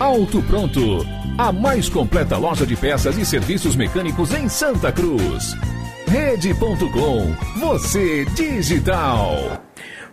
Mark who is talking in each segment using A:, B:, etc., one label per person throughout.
A: Auto Pronto, a mais completa loja de peças e serviços mecânicos em Santa Cruz. Rede.com, você digital.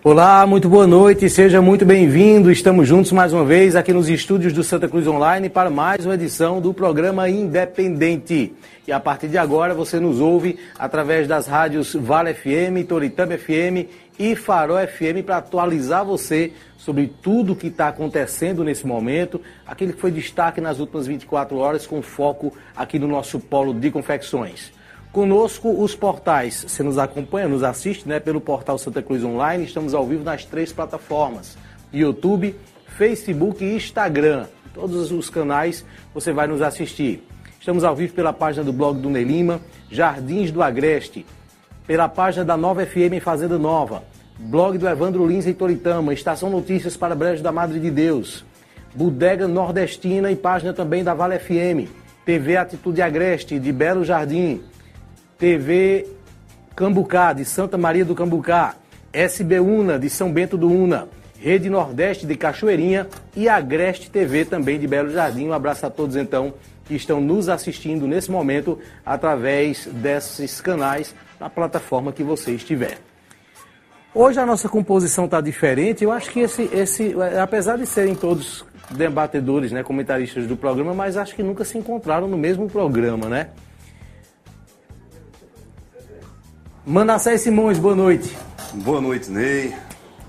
B: Olá, muito boa noite, seja muito bem-vindo. Estamos juntos mais uma vez aqui nos estúdios do Santa Cruz Online para mais uma edição do programa Independente. E a partir de agora você nos ouve através das rádios Vale FM, Toritama FM e Farol FM para atualizar você sobre tudo o que está acontecendo nesse momento, aquele que foi destaque nas últimas 24 horas com foco aqui no nosso polo de confecções. Conosco os portais, você nos acompanha, nos assiste né, pelo portal Santa Cruz Online, estamos ao vivo nas três plataformas, YouTube, Facebook e Instagram. Todos os canais você vai nos assistir. Estamos ao vivo pela página do blog do Nelima, Jardins do Agreste, pela página da Nova FM Fazenda Nova, blog do Evandro Lins em Toritama, Estação Notícias para Brejo da Madre de Deus, Bodega Nordestina e página também da Vale FM, TV Atitude Agreste de Belo Jardim, TV Cambucá, de Santa Maria do Cambucá, SB Una, de São Bento do Una, Rede Nordeste de Cachoeirinha e Agreste TV também de Belo Jardim. Um abraço a todos então que estão nos assistindo nesse momento através desses canais na plataforma que você estiver. Hoje a nossa composição está diferente. Eu acho que esse, esse, apesar de serem todos debatedores, né, comentaristas do programa, mas acho que nunca se encontraram no mesmo programa, né? Manassés Simões, boa noite.
C: Boa noite, Ney.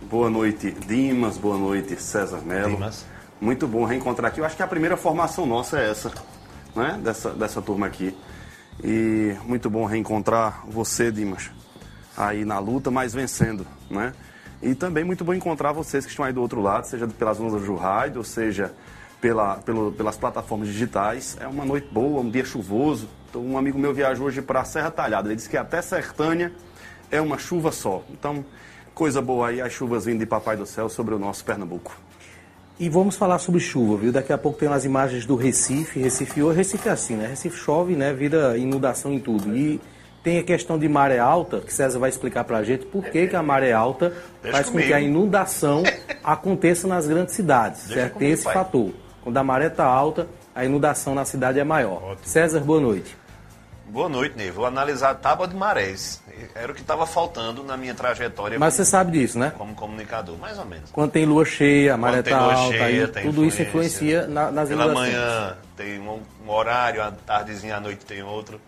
C: Boa noite, Dimas. Boa noite, César Melo.
D: Dimas.
C: Muito bom reencontrar aqui. Eu acho que a primeira formação nossa é essa, né? Dessa, dessa turma aqui. E muito bom reencontrar você, Dimas, aí na luta, mas vencendo, né? E também muito bom encontrar vocês que estão aí do outro lado, seja pelas ondas do rádio, ou seja pela, pelo, pelas plataformas digitais. É uma noite boa, um dia chuvoso. Então, um amigo meu viajou hoje para Serra Talhada. Ele disse que até Sertânia é uma chuva só. Então, coisa boa aí, as chuvas vindo de Papai do Céu sobre o nosso Pernambuco.
B: E vamos falar sobre chuva, viu? Daqui a pouco tem umas imagens do Recife. Recife hoje, Recife é assim, né? Recife chove, né? Vira inundação em tudo. E tem a questão de maré alta, que César vai explicar pra gente por que, que a maré alta
D: Deixa
B: faz com
D: comigo.
B: que a inundação aconteça nas grandes cidades,
D: Deixa
B: certo? Tem
D: comigo,
B: esse
D: pai.
B: fator. Quando a maré está alta, a inundação na cidade é maior. César, boa noite.
D: Boa noite, Ney. Vou analisar a tábua de marés. Era o que estava faltando na minha trajetória
B: Mas você
D: como,
B: sabe disso, né?
D: como comunicador, mais ou menos.
B: Quando tem lua cheia, a maré
D: lua
B: alta,
D: cheia,
B: aí tudo isso influencia na- nas
D: Pela manhã tem um, um horário, à tardezinha à noite tem outro.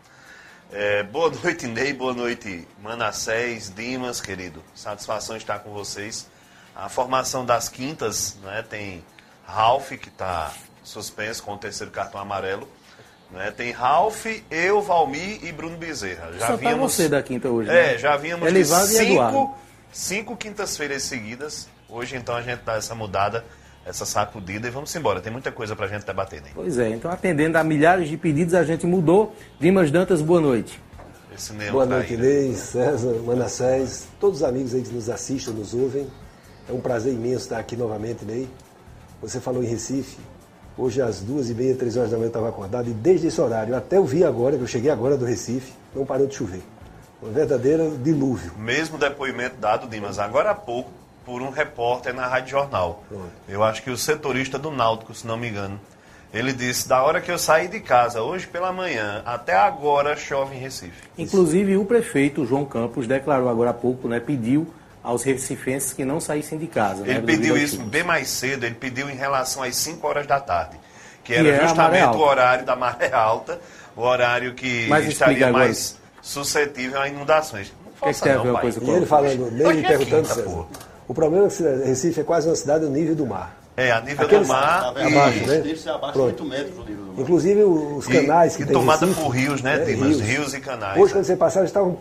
D: É, boa noite, Ney. Boa noite, Manassés, Dimas, querido. Satisfação estar com vocês. A formação das quintas, né, tem Ralph, que está suspenso com o terceiro cartão amarelo. Né, tem Ralph, eu, Valmir e Bruno Bezerra. Já
B: Só tá você da quinta hoje,
D: É,
B: né?
D: já vínhamos de
B: Elivaldo
D: cinco, cinco quintas-feiras seguidas. Hoje, então, a gente dá essa mudada, essa sacudida e vamos embora. Tem muita coisa pra gente debater, né?
B: Pois é, então atendendo a milhares de pedidos, a gente mudou. Dimas Dantas, boa noite.
D: Esse neon
E: Boa
D: tá
E: noite,
D: né?
E: Ney, César, Manassés, todos os amigos aí que nos assistem, nos ouvem. É um prazer imenso estar aqui novamente, Ney. Você falou em Recife. Hoje às duas e meia, três horas da manhã eu estava acordado e desde esse horário até eu vi agora, que eu cheguei agora do Recife, não parou de chover. Uma verdadeira dilúvio.
D: Mesmo depoimento dado, Dimas, agora há pouco, por um repórter na Rádio Jornal.
E: Pronto.
D: Eu acho que o setorista do Náutico, se não me engano. Ele disse, da hora que eu saí de casa, hoje pela manhã, até agora chove em Recife.
B: Inclusive, o prefeito João Campos declarou agora há pouco, né, pediu aos recifenses que não saíssem de casa. né,
D: Ele
B: devido
D: pediu isso bem mais cedo, ele pediu em relação às 5 horas da tarde, que
B: Que
D: era
B: é
D: justamente o horário da maré alta, o horário que
B: Mas
D: estaria
B: agora.
D: mais suscetível a inundações. Não
B: que
D: força
B: tem a
D: não,
B: ver uma
D: pai.
B: coisa
E: E ele falando,
D: é
E: perguntando,
D: quinta,
E: César,
D: pô.
E: o problema é que Recife é quase uma cidade no nível do mar.
D: É, a nível
E: Aqueles-
D: do mar
E: Abaixo,
D: e,
E: né?
F: Deve ser abaixo
E: Pronto.
F: de 8 metros do nível do mar.
E: Inclusive os canais
D: e,
E: que
D: e
E: tem
D: tomada
E: Recife,
D: por rios, né,
E: é,
D: Dimas? Rios. e canais.
E: Hoje,
D: né?
E: quando você passava, eles estavam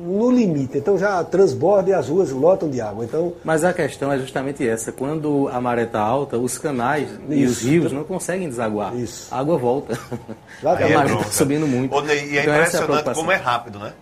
E: no limite. Então já transborda e as ruas lotam de água. Então,
B: Mas a questão é justamente essa. Quando a maré está alta, os canais e os
E: Isso.
B: rios não conseguem desaguar.
E: Isso.
B: A água volta.
E: Lá
B: a maré está subindo muito.
D: E é
B: Então, a
D: impressionante
B: preocupação.
D: como é rápido, né?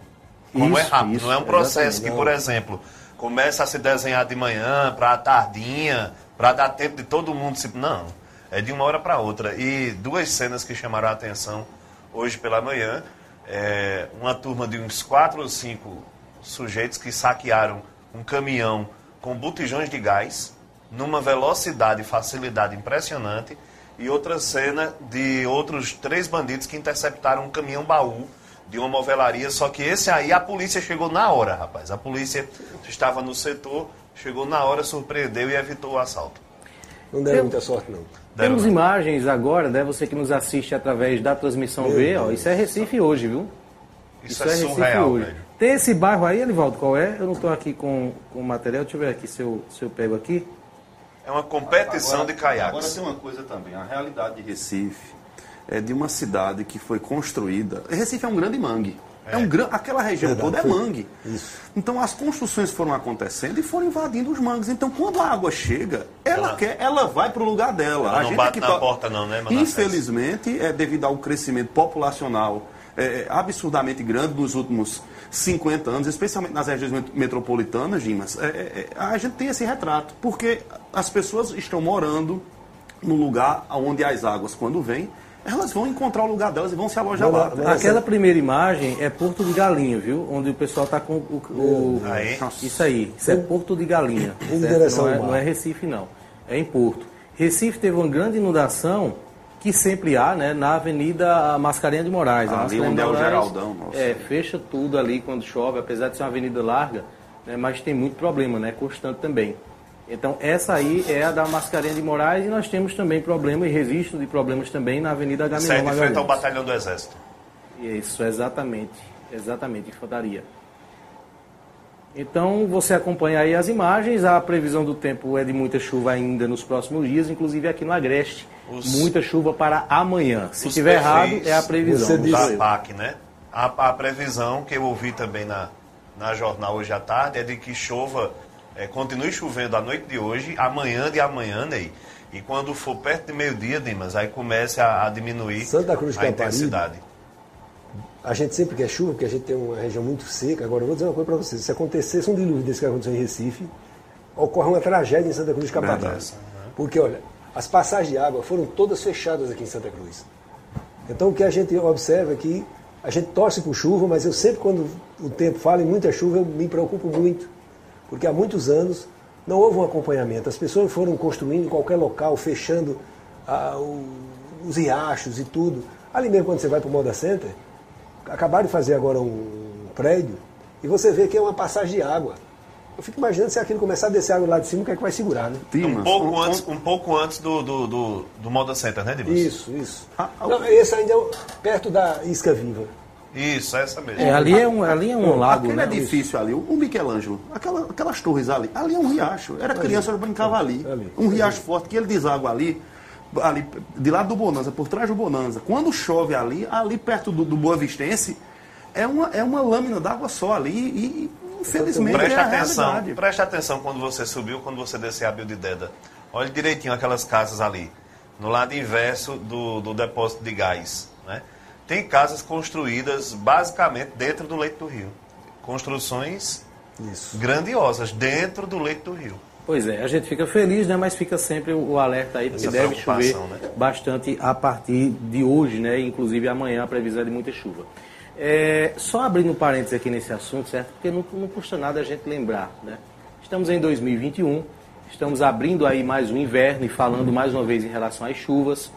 D: Como é
B: Isso,
D: rápido.
B: isso,
D: não é um processo que, por exemplo, começa a se desenhar de manhã para a tardinha, para dar tempo de todo mundo se. Não. É de uma hora para outra. E duas cenas que chamaram a atenção hoje pela manhã. É, uma turma de uns quatro ou cinco sujeitos que saquearam um caminhão com botijões de gás numa velocidade e facilidade impressionante. E outra cena de outros três bandidos que interceptaram um caminhão baú de uma movelaria. Só que esse aí a polícia chegou na hora, rapaz. A polícia estava no setor, chegou na hora, surpreendeu e evitou o assalto.
E: não deram muita sorte, não.
B: Temos
D: não.
B: imagens agora, né? Você que nos assiste através da transmissão
E: Meu
B: V, ó, isso é Recife hoje, viu?
D: Isso, é surreal, velho.
B: Tem esse bairro aí, Elivaldo, qual é? Eu não estou aqui com com o material, deixa eu ver aqui se eu, se eu pego aqui.
D: É uma competição de
F: Agora
D: caiaques.
F: tem uma coisa também, a realidade de Recife.
C: Recife é de uma cidade que foi construída. Recife é um grande mangue. É. um gran... Aquela região
E: Verdade,
C: toda é
E: foi.
C: mangue.
E: Isso.
C: Então as construções foram acontecendo e foram invadindo os mangues. Então quando a água chega, ela,
D: Ela-
C: quer, ela vai para o lugar dela.
D: Ela
C: a
D: não
C: gente
D: bate
C: aqui
D: na
C: to-
D: porta não, né, Manassés?
C: Infelizmente, é devido ao crescimento populacional é, absurdamente grande nos últimos 50 anos, especialmente nas regiões met- metropolitanas, Dimas, é, é, é, a gente tem esse retrato, porque as pessoas estão morando no lugar onde as águas, quando vêm, elas vão encontrar o lugar delas e vão se alojar lá.
B: Aquela primeira imagem é Porto de Galinha, viu? Onde o pessoal está com o. o-
D: Aí.
B: Isso aí, isso é Porto de Galinha. Não, é, não é Recife, não. É em Porto. Recife teve uma grande inundação que sempre há, né? Na Avenida Mascarenha de Moraes. A
C: Ali onde
B: de
C: é o Geraldão, nossa.
B: É, fecha tudo ali quando chove, apesar de ser uma avenida larga, né? mas tem muito problema, né? Constante também. Então, essa aí é a da Mascarenha de Moraes e nós temos também problema e registro de problemas também na Avenida
D: Isso
B: Agamenon
D: é de frente ao batalhão do Exército.
B: Isso, exatamente. Exatamente, infantaria. Então, você acompanha aí as imagens. A previsão do tempo é de muita chuva ainda nos próximos dias, inclusive aqui no Agreste.
D: Os-
B: Muita chuva para amanhã. Se
D: Os
B: estiver errado, é a previsão.
E: Você
D: da. PAC, né? A, a previsão que eu ouvi também na, na jornal hoje à tarde é de que chova, é, continue chovendo a noite de hoje, amanhã de amanhã, Ney. E quando for perto de meio-dia, Dimas, aí comece a, a diminuir
E: Santa Cruz
D: a
E: Caparibe.
D: intensidade.
E: A gente sempre quer chuva, porque a gente tem uma região muito seca. Agora, eu vou dizer uma coisa para vocês: se acontecesse um dilúvio desse que aconteceu em Recife, ocorre uma tragédia em Santa Cruz de Caparibe.
C: Verdade.
E: Porque, olha, as passagens de água foram todas fechadas aqui em Santa Cruz. Então, o que a gente observa é que a gente torce por chuva, mas eu sempre, quando o tempo fala em muita chuva, eu me preocupo muito. Porque há muitos anos não houve um acompanhamento. As pessoas foram construindo em qualquer local, fechando ah, o- os riachos e tudo. Ali mesmo, quando você vai para o Moda Center, acabaram de fazer agora um prédio e você vê que é uma passagem de água. Eu fico imaginando se aquilo começar a descer água lá de cima, o que é que vai segurar, né?
C: Dimas,
D: Um pouco
C: um-
D: antes, um pouco antes do, do, do, do Moda Center, né, Dimas?
E: Isso, isso.
C: Ah, ah,
E: Não, esse ainda é perto da Isca Viva.
D: Isso, essa mesmo.
B: É, ali é um, ali é um lago,
C: Aquele
B: né?
C: edifício ali, o Michelangelo, aquela, aquelas torres ali, ali é um riacho. Era criança, eu brincava ali.
E: Ali.
C: Um riacho forte que ele deságua ali, ali, de lado do Bonanza, por trás do Bonanza. Quando chove ali, ali perto do, do Boa Vistense, é uma, é uma lâmina d'água só ali e, infelizmente,
D: Preste
C: é a
D: atenção,
C: realidade.
D: preste atenção quando você subiu, quando você descer a Bildededa. Olhe direitinho aquelas casas ali, no lado inverso do, do depósito de gás. Né? Tem casas construídas basicamente dentro do leito do rio. Construções
E: Isso.
D: grandiosas dentro do leito do rio.
B: Pois é, a gente fica feliz, né? Mas fica sempre o alerta aí, porque
D: Essa
B: deve chover
D: né?
B: bastante a partir de hoje, né? Inclusive amanhã a previsão é de muita chuva. É, só abrindo um parênteses aqui nesse assunto, certo? Porque não, não custa nada a gente lembrar, né? Estamos em 2021, estamos abrindo aí mais um inverno e falando mais uma vez em relação às chuvas,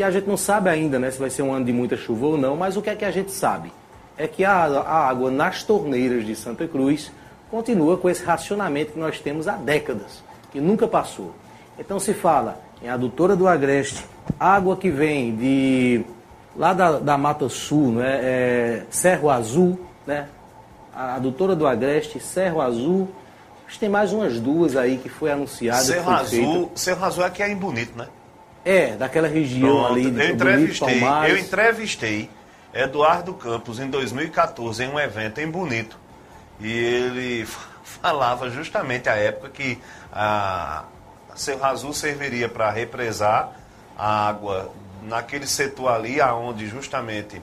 B: que a gente não sabe ainda, né? Se vai ser um ano de muita chuva ou não, mas o que é que a gente sabe? É que a, a água nas torneiras de Santa Cruz continua com esse racionamento que nós temos há décadas, que nunca passou. Então se fala em adutora do Agreste, água que vem de lá da, da Mata Sul, né? É, Cerro Azul, né? A adutora do Agreste, Cerro Azul. Acho que tem mais umas duas aí que foi anunciada. Foi
D: Azul. Cerro Azul aqui é em Bonito, né?
B: É, daquela região
D: Pronto,
B: ali
D: eu
B: Bonito,
D: entrevistei,
B: Palmares.
D: eu entrevistei Eduardo Campos em 2014 em um evento em Bonito. E ele falava justamente à época que a Cerro Azul serviria para represar a água naquele setor ali aonde justamente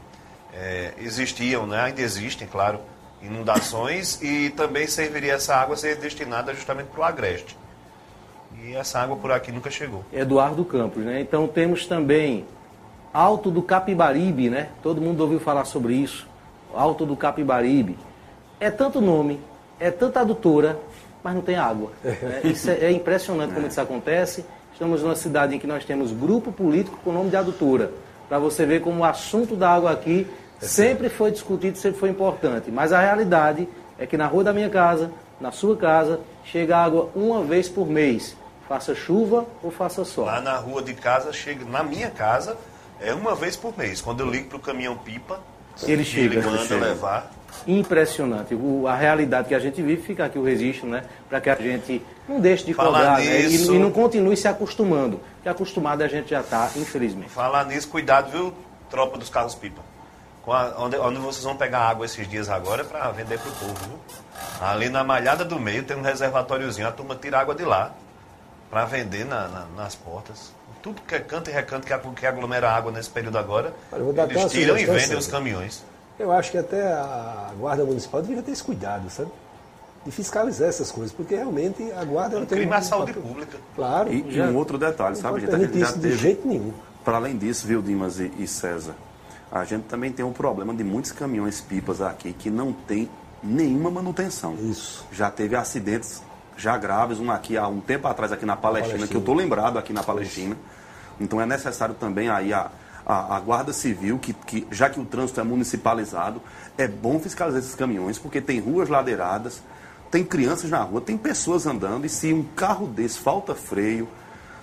D: eh, existiam, né, ainda existem, claro, inundações e também serviria essa água a ser destinada justamente para o agreste. E essa água por aqui nunca chegou.
B: Eduardo Campos, né? Então temos também Alto do Capibaribe, né? Todo mundo ouviu falar sobre isso. Alto do Capibaribe. É tanto nome, é tanta adutora, mas não tem água. né? Isso é, é impressionante como isso acontece. Estamos numa cidade em que nós temos grupo político com nome de adutora. Para você ver como o assunto da água aqui sempre foi discutido, sempre foi importante. Mas a realidade é que na rua da minha casa, na sua casa, chega água uma vez por mês. Faça chuva ou faça sol.
D: Lá na rua de casa, chega, na minha casa, é uma vez por mês. Quando eu ligo para o caminhão pipa,
B: Ele chega,
D: ele manda
B: chega.
D: levar.
B: Impressionante. O- a realidade que a gente vive, fica aqui o registro, né? Para que a gente não deixe de
D: Falar
B: cobrar né? e,
D: nisso-
B: e não continue se acostumando. Porque acostumado a gente já está, infelizmente.
D: Falar nisso, cuidado, viu, tropa dos carros pipa. A- onde, onde vocês vão pegar água esses dias agora é para vender para o povo, viu? Ali na malhada do meio tem um reservatóriozinho, a turma tira água de lá para vender na- na- nas portas. Tudo que é canto e recanto que, ag- que aglomera água nesse período agora,
E: Olha,
D: eles tiram e vendem os caminhões.
E: Eu acho que até a Guarda Municipal deveria ter esse cuidado, sabe? De fiscalizar essas coisas, porque realmente a Guarda
D: É um
E: tem
D: crime à saúde
E: papel-
D: pública.
E: Claro.
C: E, e
E: já-
C: um outro detalhe,
E: não
C: sabe,
E: pode
C: gente? A gente
E: permitir
C: já
E: isso de jeito nenhum.
C: para além disso, viu, Dimas e, e César, a gente também tem um problema de muitos caminhões pipas aqui que não tem nenhuma manutenção.
E: Isso.
C: Já teve acidentes já graves, um aqui há um tempo atrás aqui na Palestina,
E: Palestina.
C: que eu estou lembrado aqui na Palestina. Então é necessário também aí a, a, a Guarda Civil, que, que já que o trânsito é municipalizado, é bom fiscalizar esses caminhões, porque tem ruas ladeiradas, tem crianças na rua, tem pessoas andando, e se um carro desse falta freio,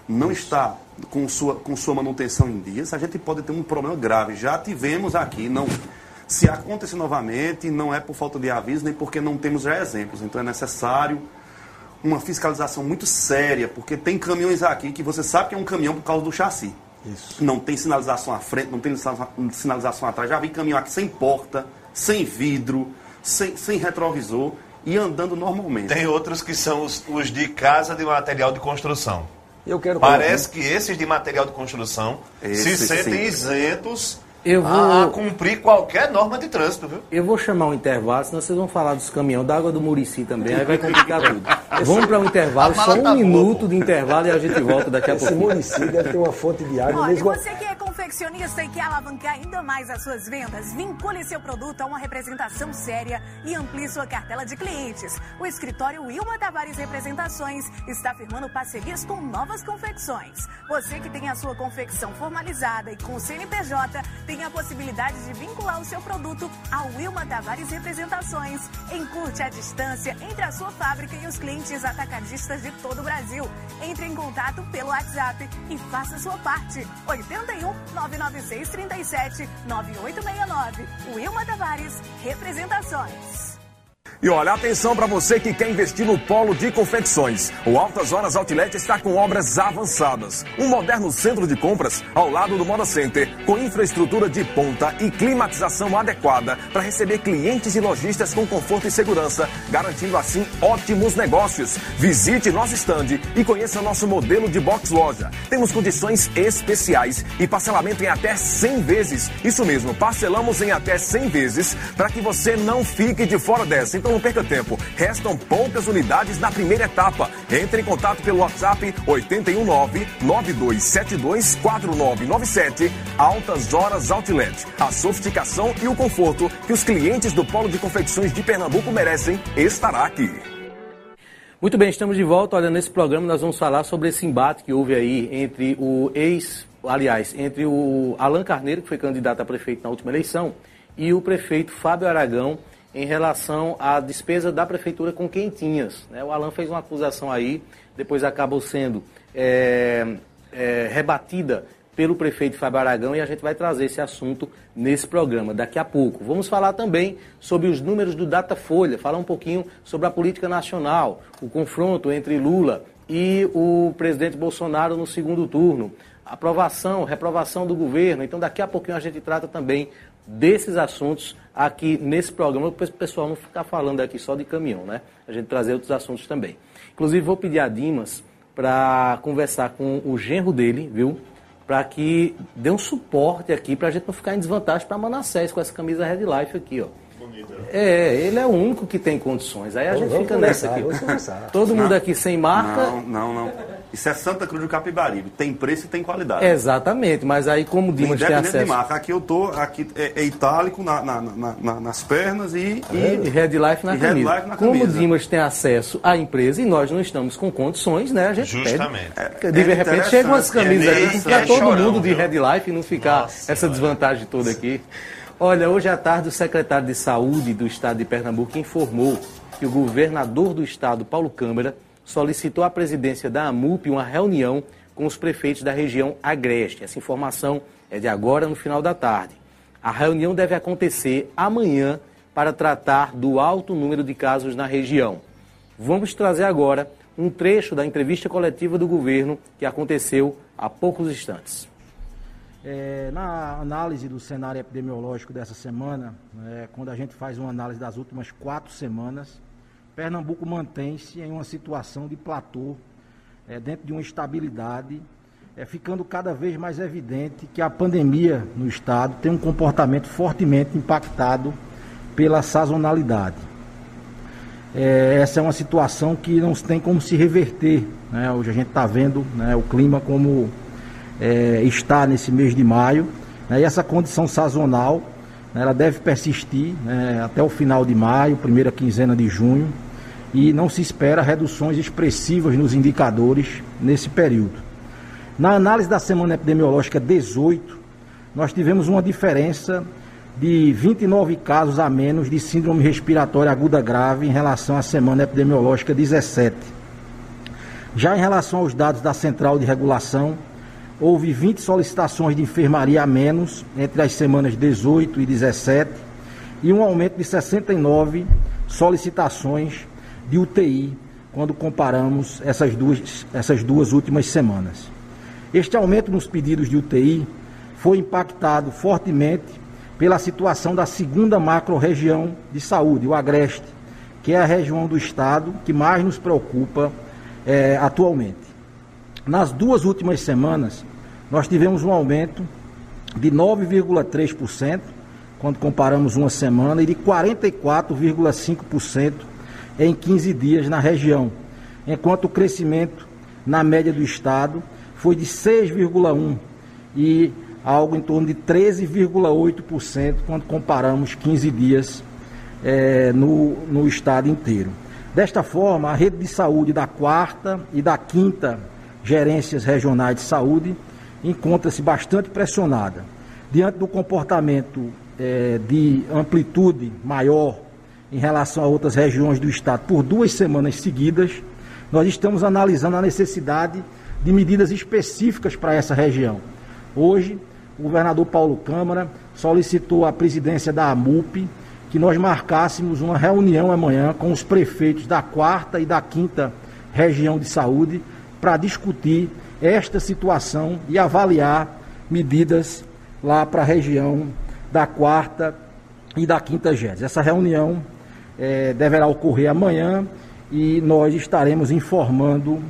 C: não está com sua, com sua manutenção em dias, a gente pode ter um problema grave. Já tivemos aqui, não. Se acontecer novamente, não é por falta de aviso, nem porque não temos já exemplos. Então é necessário uma fiscalização muito séria, porque tem caminhões aqui que você sabe que é um caminhão por causa do chassi.
E: Isso.
C: Não tem sinalização à frente, não tem sinaliza- sinalização atrás. Já vi caminhão aqui sem porta, sem vidro, sem, sem retrovisor e andando normalmente.
D: Tem outros que são os, os de casa de material de construção.
E: Eu quero
D: Parece que esses de material de construção se
C: Esses,
D: sentem
C: sim.
D: isentos
B: Eu vou-
D: a, a cumprir qualquer norma de trânsito, viu?
B: Eu vou chamar um intervalo, senão vocês vão falar dos caminhões, da água do Murici também, aí vai complicar tudo. Vamos para um intervalo, só um
D: tá boa,
B: minuto
D: pô.
B: de intervalo e a gente volta daqui a
E: Esse
B: pouquinho.
E: município deve ter uma fonte de água
G: Olha,
E: mesmo.
G: você que é confeccionista e quer alavancar ainda mais as suas vendas, vincule seu produto a uma representação séria e amplie sua cartela de clientes. O escritório Wilma Tavares Representações está firmando parcerias com novas confecções. Você que tem a sua confecção formalizada e com o CNPJ, tem a possibilidade de vincular o seu produto ao Wilma Tavares Representações. Encurte a distância entre a sua fábrica e os clientes atacadistas de todo o Brasil. Entre em contato pelo WhatsApp e faça sua parte. 81 996 37 9869. Wilma Tavares Representações.
H: E olha, atenção para você que quer investir no polo de confecções. O Altas Horas Outlet está com obras avançadas. Um moderno centro de compras ao lado do Moda Center, com infraestrutura de ponta e climatização adequada para receber clientes e lojistas com conforto e segurança, garantindo assim ótimos negócios. Visite nosso estande e conheça nosso modelo de box loja. Temos condições especiais e parcelamento em até 100 vezes. Isso mesmo, parcelamos em até 100 vezes para que você não fique de fora dessa. Então não perca tempo. Restam poucas unidades na primeira etapa. Entre em contato pelo WhatsApp 819-9272-4997. Altas Horas Outlet. A sofisticação e o conforto que os clientes do Polo de Confecções de Pernambuco merecem estará aqui.
B: Muito bem, estamos de volta. Olha, nesse programa nós vamos falar sobre esse embate que houve aí entre o ex, aliás, entre o Alan Carneiro, que foi candidato a prefeito na última eleição, e o prefeito Fábio Aragão em relação à despesa da prefeitura com quentinhas. né? O Alan fez uma acusação aí, depois acabou sendo é, é, rebatida pelo prefeito Fábio Aragão e a gente vai trazer esse assunto nesse programa daqui a pouco. Vamos falar também sobre os números do Datafolha, falar um pouquinho sobre a política nacional, o confronto entre Lula e o presidente Bolsonaro no segundo turno, aprovação, reprovação do governo. Então daqui a pouquinho a gente trata também desses assuntos aqui nesse programa, para o pessoal não ficar falando aqui só de caminhão, né? A gente trazer outros assuntos também. Inclusive vou pedir a Dimas para conversar com o genro dele, viu? para que dê um suporte aqui para a gente não ficar em desvantagem para Manassés com essa camisa Red Life aqui, ó. É, ele é o único que tem condições. Aí a gente fica nessa aqui. Todo mundo aqui sem marca.
C: Não, não, não. Isso é Santa Cruz do Capibaribe. Tem preço e tem qualidade.
B: Exatamente, mas aí como o Dimas tem acesso... de
C: marca. Aqui eu tô, aqui é, é itálico na, na, na, nas pernas e,
B: e, e Red Life na e camisa. Red Life na como o Dimas tem acesso à empresa e nós não estamos com condições, né? A gente
D: Justamente.
B: Pede. de é repente chegam umas camisas aqui para todo chorão, mundo de Red Life e não ficar Nossa, essa desvantagem toda aqui. Olha, hoje à tarde o secretário de Saúde do estado de Pernambuco informou que o governador do estado, Paulo Câmara, solicitou à presidência da AMUP uma reunião com os prefeitos da região Agreste. Essa informação é de agora, no final da tarde. A reunião deve acontecer amanhã para tratar do alto número de casos na região. Vamos trazer agora um trecho da entrevista coletiva do governo que aconteceu há poucos instantes.
I: É, na análise do cenário epidemiológico dessa semana, é, quando a gente faz uma análise das últimas quatro semanas, Pernambuco mantém-se em uma situação de platô, é, dentro de uma estabilidade, é, ficando cada vez mais evidente que a pandemia no estado tem um comportamento fortemente impactado pela sazonalidade. É, essa é uma situação que não tem como se reverter. Né? Hoje a gente está vendo né, o clima como é, está nesse mês de maio, né? e essa condição sazonal né, ela deve persistir né, até o final de maio, primeira quinzena de junho e não se espera reduções expressivas nos indicadores nesse período. Na análise da semana epidemiológica 18, nós tivemos uma diferença de 29 casos a menos de síndrome respiratória aguda grave em relação à semana epidemiológica 17. Já em relação aos dados da Central de Regulação, houve 20 solicitações de enfermaria a menos entre as semanas 18 e 17 e um aumento de 69 solicitações de UTI quando comparamos essas duas, essas duas últimas semanas. Este aumento nos pedidos de UTI foi impactado fortemente pela situação da segunda macro-região de saúde, o Agreste, que é a região do estado que mais nos preocupa é, atualmente. Nas duas últimas semanas, nós tivemos um aumento de 9,3%, quando comparamos uma semana, e de 44,5% em 15 dias na região, enquanto o crescimento na média do estado foi de 6,1 e algo em torno de 13,8% quando comparamos 15 dias é, no, no estado inteiro. Desta forma, a rede de saúde da quarta e da quinta gerências regionais de saúde encontra-se bastante pressionada. Diante do comportamento é, de amplitude maior em relação a outras regiões do estado por duas semanas seguidas, nós estamos analisando a necessidade de medidas específicas para essa região. Hoje, o governador Paulo Câmara solicitou à presidência da AMUP que nós marcássemos uma reunião amanhã com os prefeitos da quarta e da quinta região de saúde para discutir esta situação e avaliar medidas lá para a região da quarta e da quinta GES. Essa reunião é, deverá ocorrer amanhã e nós estaremos informando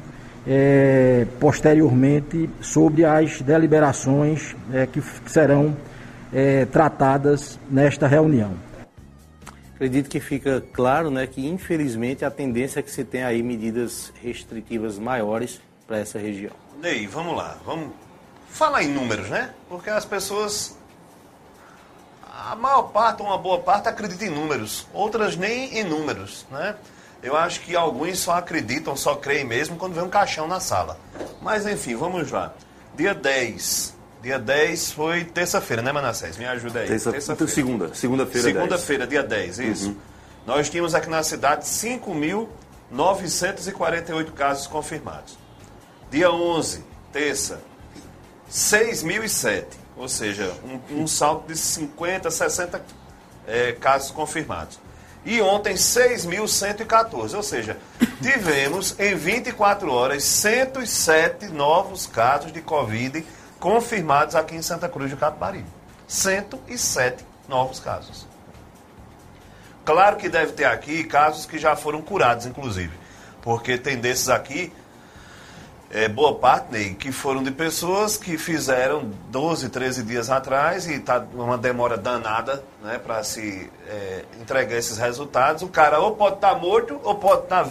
I: é, posteriormente sobre as deliberações é, que serão tratadas nesta reunião.
B: Acredito que fica claro né, que, infelizmente, a tendência é que se tenha aí medidas restritivas maiores para essa região.
D: Ney, vamos lá, vamos falar em números, né? Porque as pessoas a maior parte, uma boa parte, acredita em números, outras nem em números, né? Eu acho que alguns só acreditam, só creem mesmo quando vê um caixão na sala. Mas enfim, vamos lá. Dia 10. Dia 10 foi terça-feira, né, Manassés? Me ajuda aí.
C: Terça,
D: terça
C: então, segunda. Segunda-feira.
D: Segunda-feira, dia 10, isso. Uhum. Nós tínhamos aqui na cidade 5.948 casos confirmados. Dia 11, terça, 6.007, ou seja, um, um salto de 50, 60 é, casos confirmados. E ontem 6.114, ou seja, tivemos em 24 horas 107 novos casos de Covid confirmados aqui em Santa Cruz do Capibaribe. 107 novos casos. Claro que deve ter aqui casos que já foram curados, inclusive. Porque tem desses aqui, é, boa parte, que foram de pessoas que fizeram 12, 13 dias atrás e está uma demora danada né, para se é, entregar esses resultados. O cara ou pode estar tá morto ou pode estar tá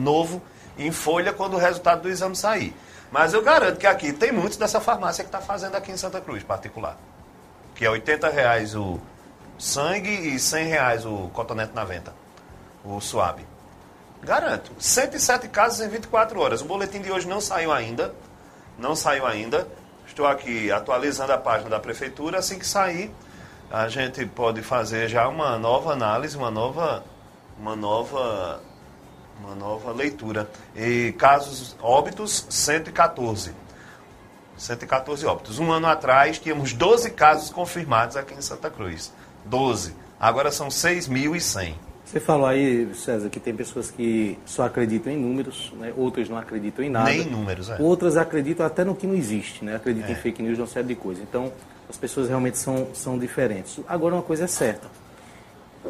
D: novo em folha quando o resultado do exame sair. Mas eu garanto que aqui tem muitos dessa farmácia que está fazendo aqui em Santa Cruz, particular. Que é 80 reais o sangue e 100 reais o cotonete na venta, o suave. Garanto. 107 casos em 24 horas. O boletim de hoje não saiu ainda. Não saiu ainda. Estou aqui atualizando a página da prefeitura. Assim que sair, a gente pode fazer já uma nova análise, uma nova, uma nova, uma nova leitura. E casos óbitos 114. 114 óbitos. Um ano atrás tínhamos 12 casos confirmados aqui em Santa Cruz. 12. Agora são 6.100.
B: Você falou aí, César, que tem pessoas que só acreditam em números, né? outras não acreditam em nada.
D: Nem em números, é.
B: Outras acreditam até no que não existe, né? Acreditam é. em fake news, uma série de coisas. Então, as pessoas realmente são, são diferentes. Agora, uma coisa é certa.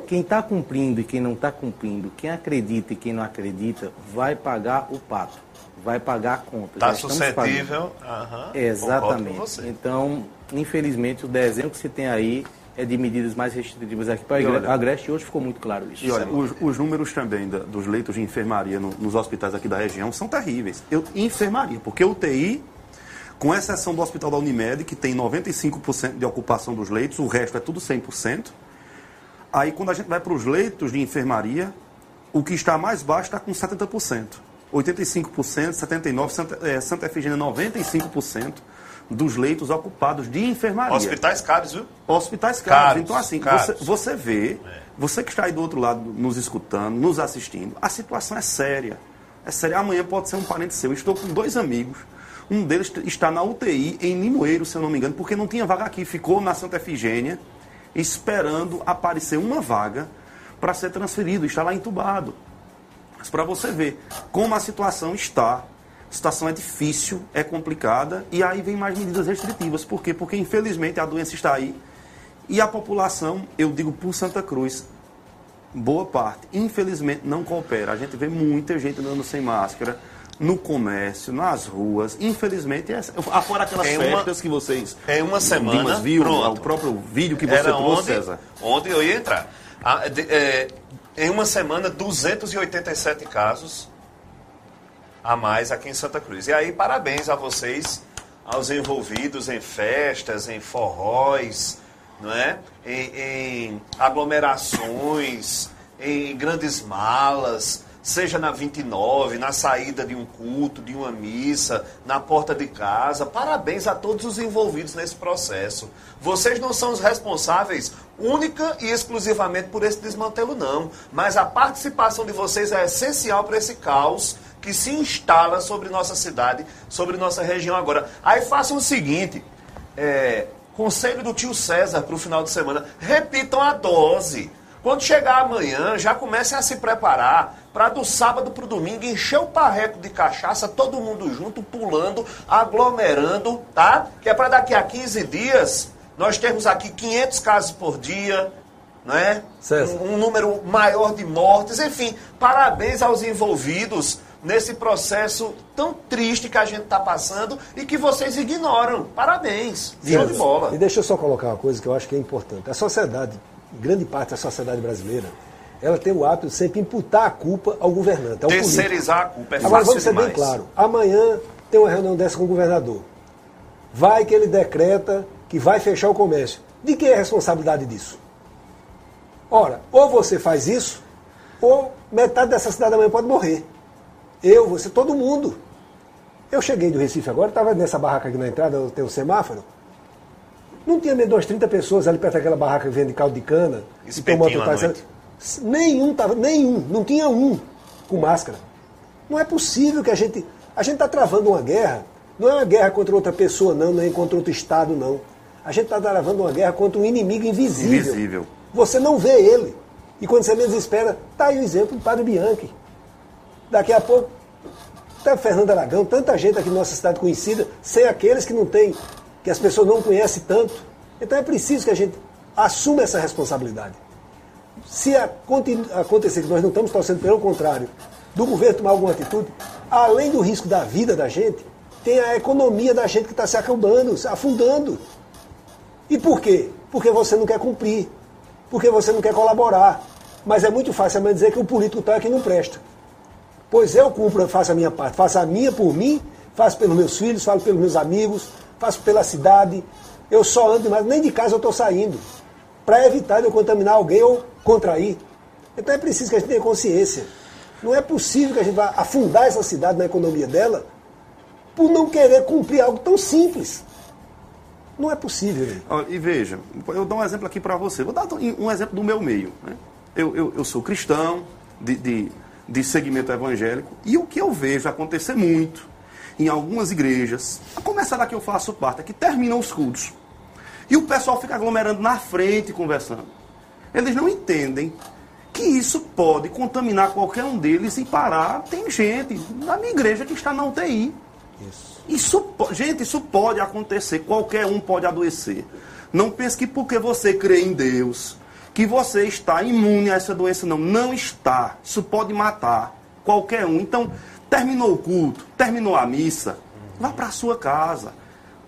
B: Quem está cumprindo e quem não está cumprindo, quem acredita e quem não acredita, vai pagar o pato, vai pagar a conta.
D: Está suscetível.
B: Uhum, Exatamente. Então, infelizmente, o desenho que se tem aí é de medidas mais restritivas aqui para a Agreste, hoje ficou muito claro isso.
C: E olha, os, os números também da, dos leitos de enfermaria no, nos hospitais aqui da região são terríveis. Eu, enfermaria, porque UTI, com exceção do hospital da Unimed, que tem 95% de ocupação dos leitos, o resto é tudo 100%. Aí, quando a gente vai para os leitos de enfermaria, o que está mais baixo está com 70%. 85%, 79%, Santa, é, Santa Efigênia 95% dos leitos ocupados de enfermaria.
D: Hospitais caros, viu?
C: Hospitais caros. caros então, assim, caros. Você, você vê, é. você que está aí do outro lado nos escutando, nos assistindo, a situação é séria. É séria. Amanhã pode ser um parente seu. Eu estou com dois amigos. Um deles está na UTI em Limoeiro, se eu não me engano, porque não tinha vaga aqui. Ficou na Santa Efigênia, esperando aparecer uma vaga para ser transferido. Está lá entubado. Mas para você ver como a situação está a situação é difícil, é complicada, e aí vem mais medidas restritivas. Por quê? Porque, infelizmente, a doença está aí. E a população, eu digo por Santa Cruz, boa parte, infelizmente, não coopera. A gente vê muita gente andando sem máscara no comércio, nas ruas. Infelizmente, é, fora aquelas em festas que vocês.
D: Em uma semana. Dimas
C: viu, pronto. o próprio vídeo que você Era trouxe,
D: onde,
C: César.
D: Onde eu ia entrar. Ah, de, é, em uma semana, 287 casos a mais aqui em Santa Cruz. E aí, parabéns a vocês, aos envolvidos em festas, em forróis, não é? em, em aglomerações, em grandes malas, seja na 29, na saída de um culto, de uma missa, na porta de casa. Parabéns a todos os envolvidos nesse processo. Vocês não são os responsáveis única e exclusivamente por esse desmantelo, não. Mas a participação de vocês é essencial para esse caos que se instala sobre nossa cidade, sobre nossa região agora. Aí façam o seguinte: é, conselho do tio César para o final de semana, repitam a dose. Quando chegar amanhã, já comecem a se preparar para do sábado para o domingo encher o parreco de cachaça, todo mundo junto, pulando, aglomerando, tá? Que é para daqui a 15 dias nós temos aqui 500 casos por dia, né? Um, um número maior de mortes, enfim, parabéns aos envolvidos nesse processo tão triste que a gente está passando e que vocês ignoram. Parabéns. Show de bola.
E: E deixa eu só colocar uma coisa que eu acho que é importante. A sociedade, grande parte da sociedade brasileira, ela tem o hábito de sempre imputar a culpa ao governante. Ao
D: Terceirizar político. a culpa é
E: Agora vamos ser demais. bem claro. Amanhã tem uma reunião dessa com o governador. Vai que ele decreta que vai fechar o comércio. De quem é a responsabilidade disso? Ora, ou você faz isso, ou metade dessa cidade amanhã pode morrer. Eu, você, todo mundo. Eu cheguei do Recife agora, estava nessa barraca aqui na entrada, tem um semáforo. Não tinha menos de 30 pessoas ali perto daquela barraca que vende caldo de cana.
D: Espetinho
E: Nenhum tava, nenhum, não tinha um com máscara. Não é possível que a gente. A gente está travando uma guerra Não é uma guerra contra outra pessoa, não, nem contra outro Estado, não. A gente está travando uma guerra contra um inimigo invisível.
C: Invisível.
E: Você não vê ele. E quando você menos espera, está aí o exemplo do Padre Bianchi. Daqui a pouco, até Fernando Aragão, tanta gente aqui na nossa cidade conhecida, sem aqueles que não têm, que as pessoas não conhecem tanto. Então é preciso que a gente assuma essa responsabilidade. Se acontecer que nós não estamos torcendo, pelo contrário, do governo tomar alguma atitude, além do risco da vida da gente, tem a economia da gente que está se acabando, se afundando. E por quê? Porque você não quer cumprir, porque você não quer colaborar. Mas é muito fácil amanhã dizer que o político tal é que não presta. Pois eu cumpro, faço a minha parte, faço a minha por mim, faço pelos meus filhos, faço pelos meus amigos, faço pela cidade. Eu só ando mais, nem de casa eu estou saindo, para evitar de eu contaminar alguém ou contrair. Então é preciso que a gente tenha consciência. Não é possível que a gente vá afundar essa cidade na economia dela por não querer cumprir algo tão simples. Não é possível.
C: E veja, eu dou um exemplo aqui para você. Vou dar um exemplo do meu meio. Né? Eu, eu, eu, sou cristão, de, de, de segmento evangélico, e o que eu vejo acontecer muito em algumas igrejas, a começar da que eu faço parte, é que terminam os cultos. E o pessoal fica aglomerando na frente conversando. Eles não entendem que isso pode contaminar qualquer um deles e parar. Tem gente na minha igreja que está na UTI. Isso. isso. Gente, isso pode acontecer. Qualquer um pode adoecer. Não pense que porque você crê em Deus, que você está imune a essa doença. Não, não está. Isso pode matar qualquer um. Então, terminou o culto, terminou a missa, vá para a sua casa.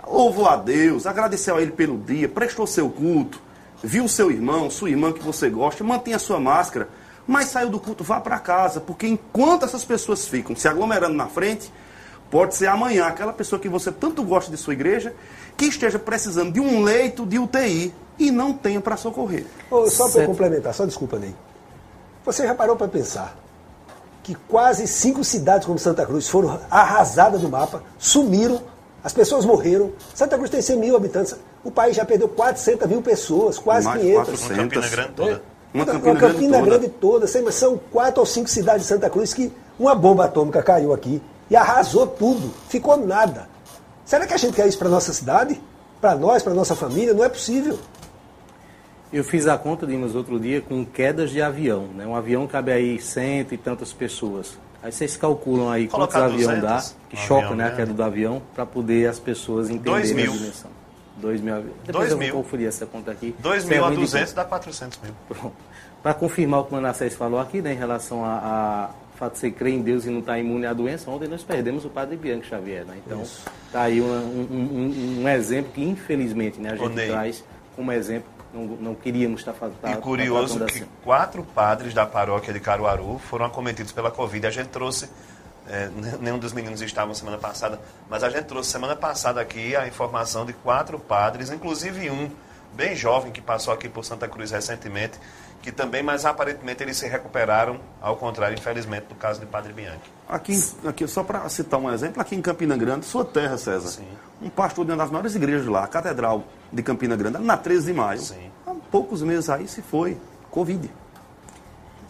C: Louvou a Deus, agradeceu a Ele pelo dia, prestou seu culto, viu seu irmão, sua irmã que você gosta, mantenha sua máscara, mas saiu do culto, vá para casa, porque enquanto essas pessoas ficam se aglomerando na frente, pode ser amanhã aquela pessoa que você tanto gosta de sua igreja, que esteja precisando de um leito de UTI e não tenha para socorrer.
E: Oh, só para complementar, só desculpa, Ney. Você já parou para pensar que quase cinco cidades como Santa Cruz foram arrasadas do mapa, sumiram, as pessoas morreram. Santa Cruz tem 100 mil habitantes. O país já perdeu 400 mil pessoas, quase
C: Mais
E: 500.
C: 400.
D: Uma Campina Grande toda.
E: É. Uma Campina, uma Campina Grande, Grande toda. toda. Mas são quatro ou cinco cidades de Santa Cruz que uma bomba atômica caiu aqui e arrasou tudo. Ficou nada. Será que a gente quer isso para nossa cidade? Para nós, para nossa família? Não é possível.
B: Eu fiz a conta, Dimas, outro dia, com quedas de avião. Né? Um avião cabe aí cento e tantas pessoas. Aí vocês calculam aí quantos aviões dá, que um choca né, a queda do avião, para poder as pessoas entenderem a dimensão. 2 mil. Depois
D: Dois
B: eu
D: mil.
B: vou conferir essa conta aqui.
D: 2 mil a 200 dá 400 mil.
B: Para confirmar o que o Manassés falou aqui, né, em relação a, a fato de você crer em Deus e não estar tá imune à doença, ontem nós perdemos o padre Bianco Xavier. Né? Então, está aí um, um, um, exemplo que, infelizmente, né, a gente traz como exemplo não, não queríamos estar fazendo.
D: E curioso que quatro padres da paróquia de Caruaru foram acometidos pela Covid. A gente trouxe, é, nenhum dos meninos estavam semana passada, mas a gente trouxe semana passada aqui a informação de quatro padres, inclusive um bem jovem que passou aqui por Santa Cruz recentemente, que também, mas aparentemente eles se recuperaram, ao contrário, infelizmente, do caso de Padre Bianchi.
C: Aqui, aqui só para citar um exemplo, aqui em Campina Grande, sua terra, César.
D: Sim.
C: Um pastor de uma das maiores igrejas lá, a Catedral de Campina Grande, na 13 de maio.
D: Sim.
C: Há poucos meses aí se foi. Covid.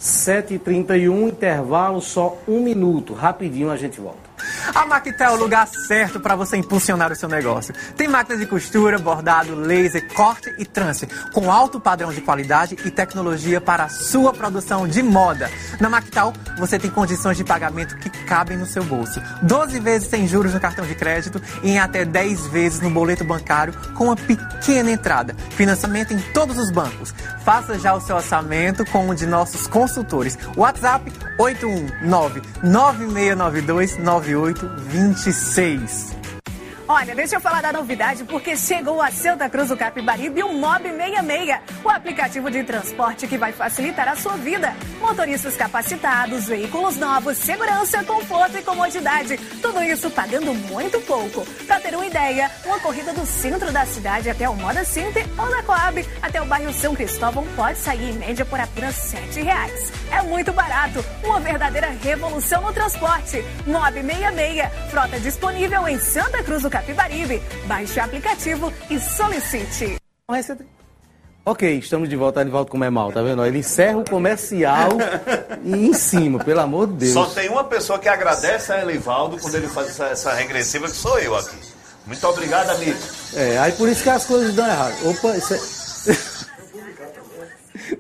B: 7h31, intervalo, só um minuto. Rapidinho a gente volta.
J: A Maquita é o lugar certo para você impulsionar o seu negócio. Tem máquinas de costura, bordado, laser, corte e trance, com alto padrão de qualidade e tecnologia para a sua produção de moda. Na Mactal, você tem condições de pagamento que cabem no seu bolso. 12 vezes sem juros no cartão de crédito e em até 10 vezes no boleto bancário com uma pequena entrada. Financiamento em todos os bancos. Faça já o seu orçamento com um de nossos consultores. WhatsApp 819 9692 9826.
G: Olha, deixa eu falar da novidade, porque chegou a Santa Cruz do Capibaribe o Mob 66, o aplicativo de transporte que vai facilitar a sua vida. Motoristas capacitados, veículos novos, segurança, conforto e comodidade. Tudo isso pagando muito pouco. Pra ter uma ideia, uma corrida do centro da cidade até o Moda Center ou da Coab até o bairro São Cristóvão pode sair em média por apenas 7 reais. É muito barato, uma verdadeira revolução no transporte. Mob 66, frota disponível em Santa Cruz do Capibaribe. Baixe o aplicativo e solicite.
B: Ok, estamos de volta, volta como é mal, tá vendo? Ele encerra o comercial e em cima, pelo amor de Deus.
D: Só tem uma pessoa que agradece a Elivaldo quando ele faz essa, essa regressiva, que sou eu aqui. Muito obrigado, amigo.
B: É, aí por isso que as coisas dão errado. Opa, isso é...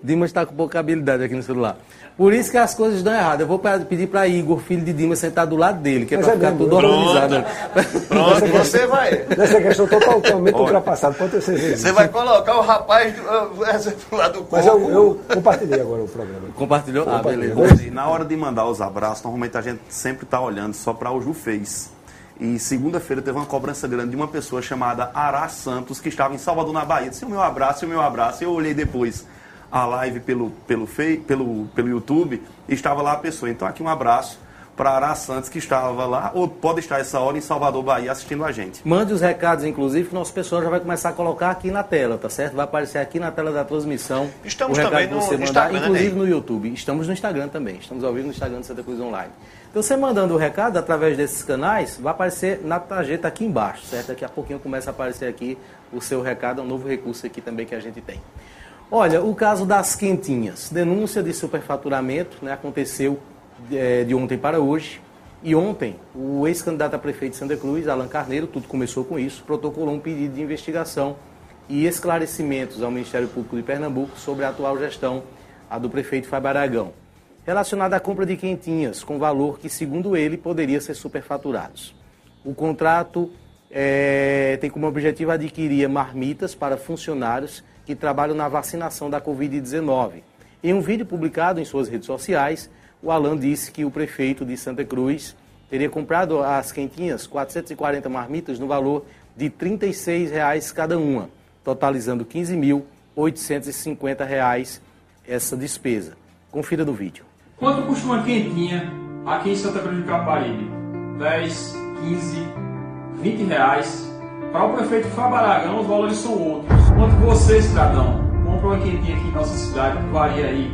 B: Dimas está com pouca habilidade aqui no celular. Por isso que as coisas dão errado. Eu vou pedir para Igor, filho de Dimas, sentar do lado dele, que é para ficar tudo organizado.
D: Pronto, você vai.
E: Nessa questão totalmente ultrapassada, pode ter certeza.
D: Você vai colocar o rapaz do, do lado do
E: Mas eu, eu, compartilhei agora o programa.
B: Compartilhou? Ah, beleza.
C: E na hora de mandar os abraços, normalmente a gente sempre está olhando só para o Ju fez. E segunda-feira teve uma cobrança grande de uma pessoa chamada Ará Santos, que estava em Salvador, na Bahia. Disse o meu abraço, o meu abraço. Eu olhei depois a live pelo, pelo, fei, pelo, pelo YouTube e estava lá a pessoa. Então aqui um abraço para Ará Santos, que estava lá, ou pode estar essa hora em Salvador, Bahia, assistindo a gente.
B: Mande os recados, inclusive, que o nosso pessoal já vai começar a colocar aqui na tela, tá certo? Vai aparecer aqui na tela da transmissão.
D: Estamos também no, você mandar, Instagram,
B: inclusive
D: né?
B: no YouTube. Estamos no Instagram também. Estamos ao vivo no Instagram do Santa Cruz Online. Então, você mandando o recado através desses canais, vai aparecer na tarjeta aqui embaixo, certo? Daqui a pouquinho começa a aparecer aqui o seu recado, é um novo recurso aqui também que a gente tem. Olha, o caso das quentinhas. Denúncia de superfaturamento né, aconteceu é, de ontem para hoje. E ontem, o ex-candidato a prefeito de Santa Cruz, Alan Carneiro, tudo começou com isso, protocolou um pedido de investigação e esclarecimentos ao Ministério Público de Pernambuco sobre a atual gestão, a do prefeito Fábio Aragão, relacionada à compra de quentinhas, com valor que, segundo ele, poderia ser superfaturados. O contrato é, tem como objetivo adquirir marmitas para funcionários que trabalham na vacinação da Covid-19. Em um vídeo publicado em suas redes sociais, o Alan disse que o prefeito de Santa Cruz teria comprado as quentinhas, 440 marmitas, no valor de 36 reais cada uma, totalizando R$ 15.850 essa despesa. Confira no vídeo.
K: Quanto custa uma quentinha aqui em Santa Cruz do Caparibe? 10, 15, 20 reais. Para o prefeito Fábio Aragão, os valores são outros. Quanto você, cidadão, compra uma quentinha aqui em nossa cidade, que varia aí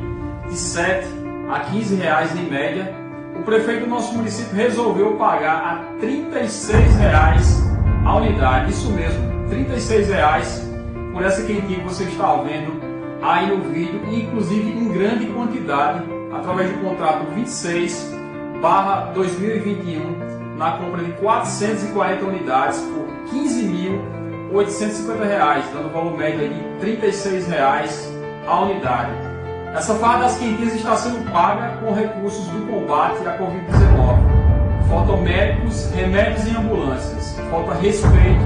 K: de 7 a 15 reais em média, o prefeito do nosso município resolveu pagar a 36 reais a unidade. Isso mesmo, 36 reais por essa quentinha que você está vendo aí no vídeo, inclusive em grande quantidade, através do contrato 26 barra 2021, na compra de 440 unidades por 15.850 reais, dando valor médio de 36 reais a unidade. Essa farda das quentinhas está sendo paga com recursos do combate à Covid-19. Faltam médicos, remédios e ambulâncias. Falta respeito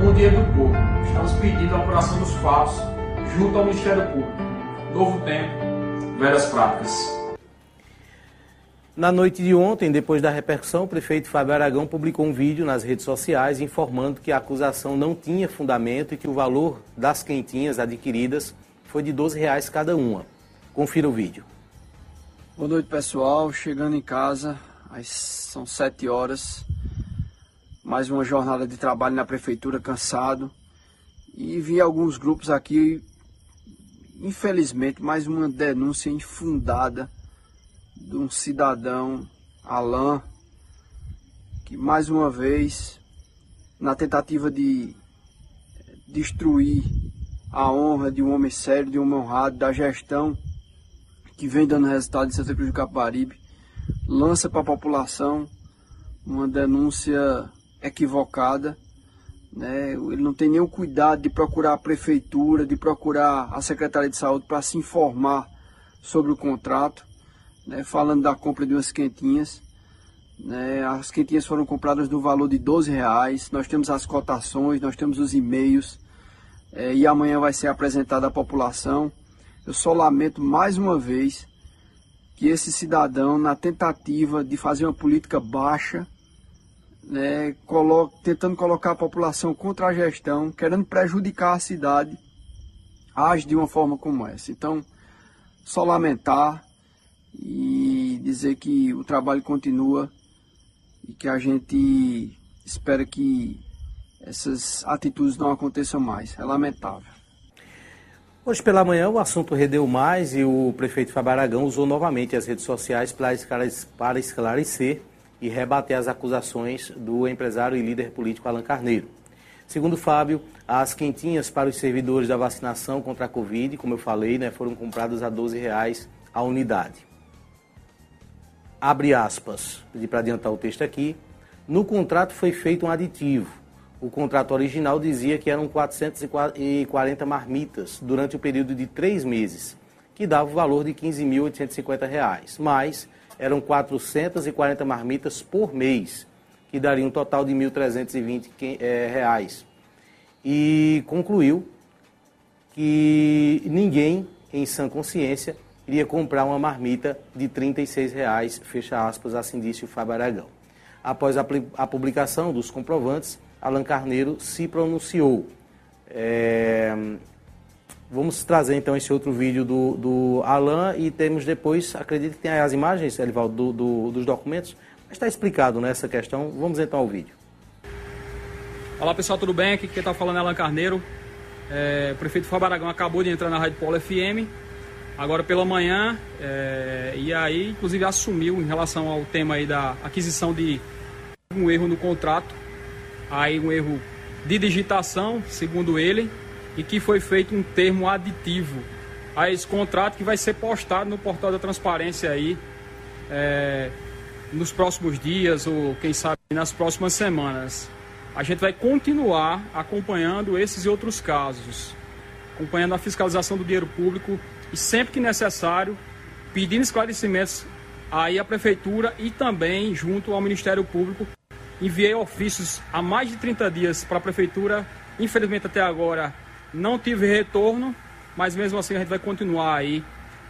K: com o dia do povo. Estamos pedindo a apuração dos fatos junto ao Ministério Público. Novo tempo, velhas práticas.
B: Na noite de ontem, depois da repercussão, o prefeito Fábio Aragão publicou um vídeo nas redes sociais informando que a acusação não tinha fundamento e que o valor das quentinhas adquiridas foi de 12 reais cada uma. Confira o vídeo.
L: Boa noite, pessoal. Chegando em casa, são 7 horas. Mais uma jornada de trabalho na prefeitura, cansado. E vi alguns grupos aqui, infelizmente, mais uma denúncia infundada de um cidadão, Alain, que mais uma vez, na tentativa de destruir a honra de um homem sério, de um homem honrado, da gestão que vem dando resultado em Santa Cruz do Caparibe, lança para a população uma denúncia equivocada. Né? Ele não tem nenhum cuidado de procurar a prefeitura, de procurar a Secretaria de Saúde para se informar sobre o contrato né, falando da compra de umas quentinhas. Né, as quentinhas foram compradas no valor de 12 reais. Nós temos as cotações, nós temos os e-mails é, e amanhã vai ser apresentada à população. Eu só lamento mais uma vez que esse cidadão, na tentativa de fazer uma política baixa, né, colo tentando colocar a população contra a gestão, querendo prejudicar a cidade, age de uma forma como essa. Então, só lamentar, e dizer que o trabalho continua e que a gente espera que essas atitudes não aconteçam mais. É lamentável.
B: Hoje pela manhã o assunto redeu mais e o prefeito Fábio Aragão usou novamente as redes sociais para esclarecer e rebater as acusações do empresário e líder político Alan Carneiro. Segundo Fábio, as quentinhas para os servidores da vacinação contra a Covid, como eu falei, né, foram compradas a 12 reais a unidade. Abre aspas, pedi para adiantar o texto aqui. No contrato foi feito um aditivo. O contrato original dizia que eram 440 marmitas durante o período de três meses, que dava o valor de R$ 15.850, mas eram 440 marmitas por mês, que daria um total de R$ 1.320. É. E concluiu que ninguém, em sã consciência, iria comprar uma marmita de 36 reais, fecha aspas, assim disse o Fábio Aragão. Após a, a publicação dos comprovantes, Alan Carneiro se pronunciou. É... Vamos trazer então esse outro vídeo do, do Alan e temos depois, acredito que tem as imagens, Elivaldo, do, do, dos documentos, mas está explicado nessa né, questão. Vamos então ao vídeo.
K: Olá pessoal, tudo bem? Aqui quem está falando é Alan Carneiro. É, o prefeito Fábio Aragão acabou de entrar na Rádio Polo FM, agora pela manhã, é, e aí inclusive assumiu em relação ao tema aí da aquisição de um erro no contrato, aí um erro de digitação, segundo ele, e que foi feito um termo aditivo a esse contrato que vai ser postado no portal da transparência aí é, nos próximos dias ou quem sabe nas próximas semanas. A gente vai continuar acompanhando esses e outros casos, acompanhando a fiscalização do dinheiro público e sempre que necessário, pedindo esclarecimentos aí à prefeitura e também junto ao Ministério Público. Enviei ofícios há mais de 30 dias para a prefeitura. Infelizmente até agora não tive retorno, mas mesmo assim a gente vai continuar aí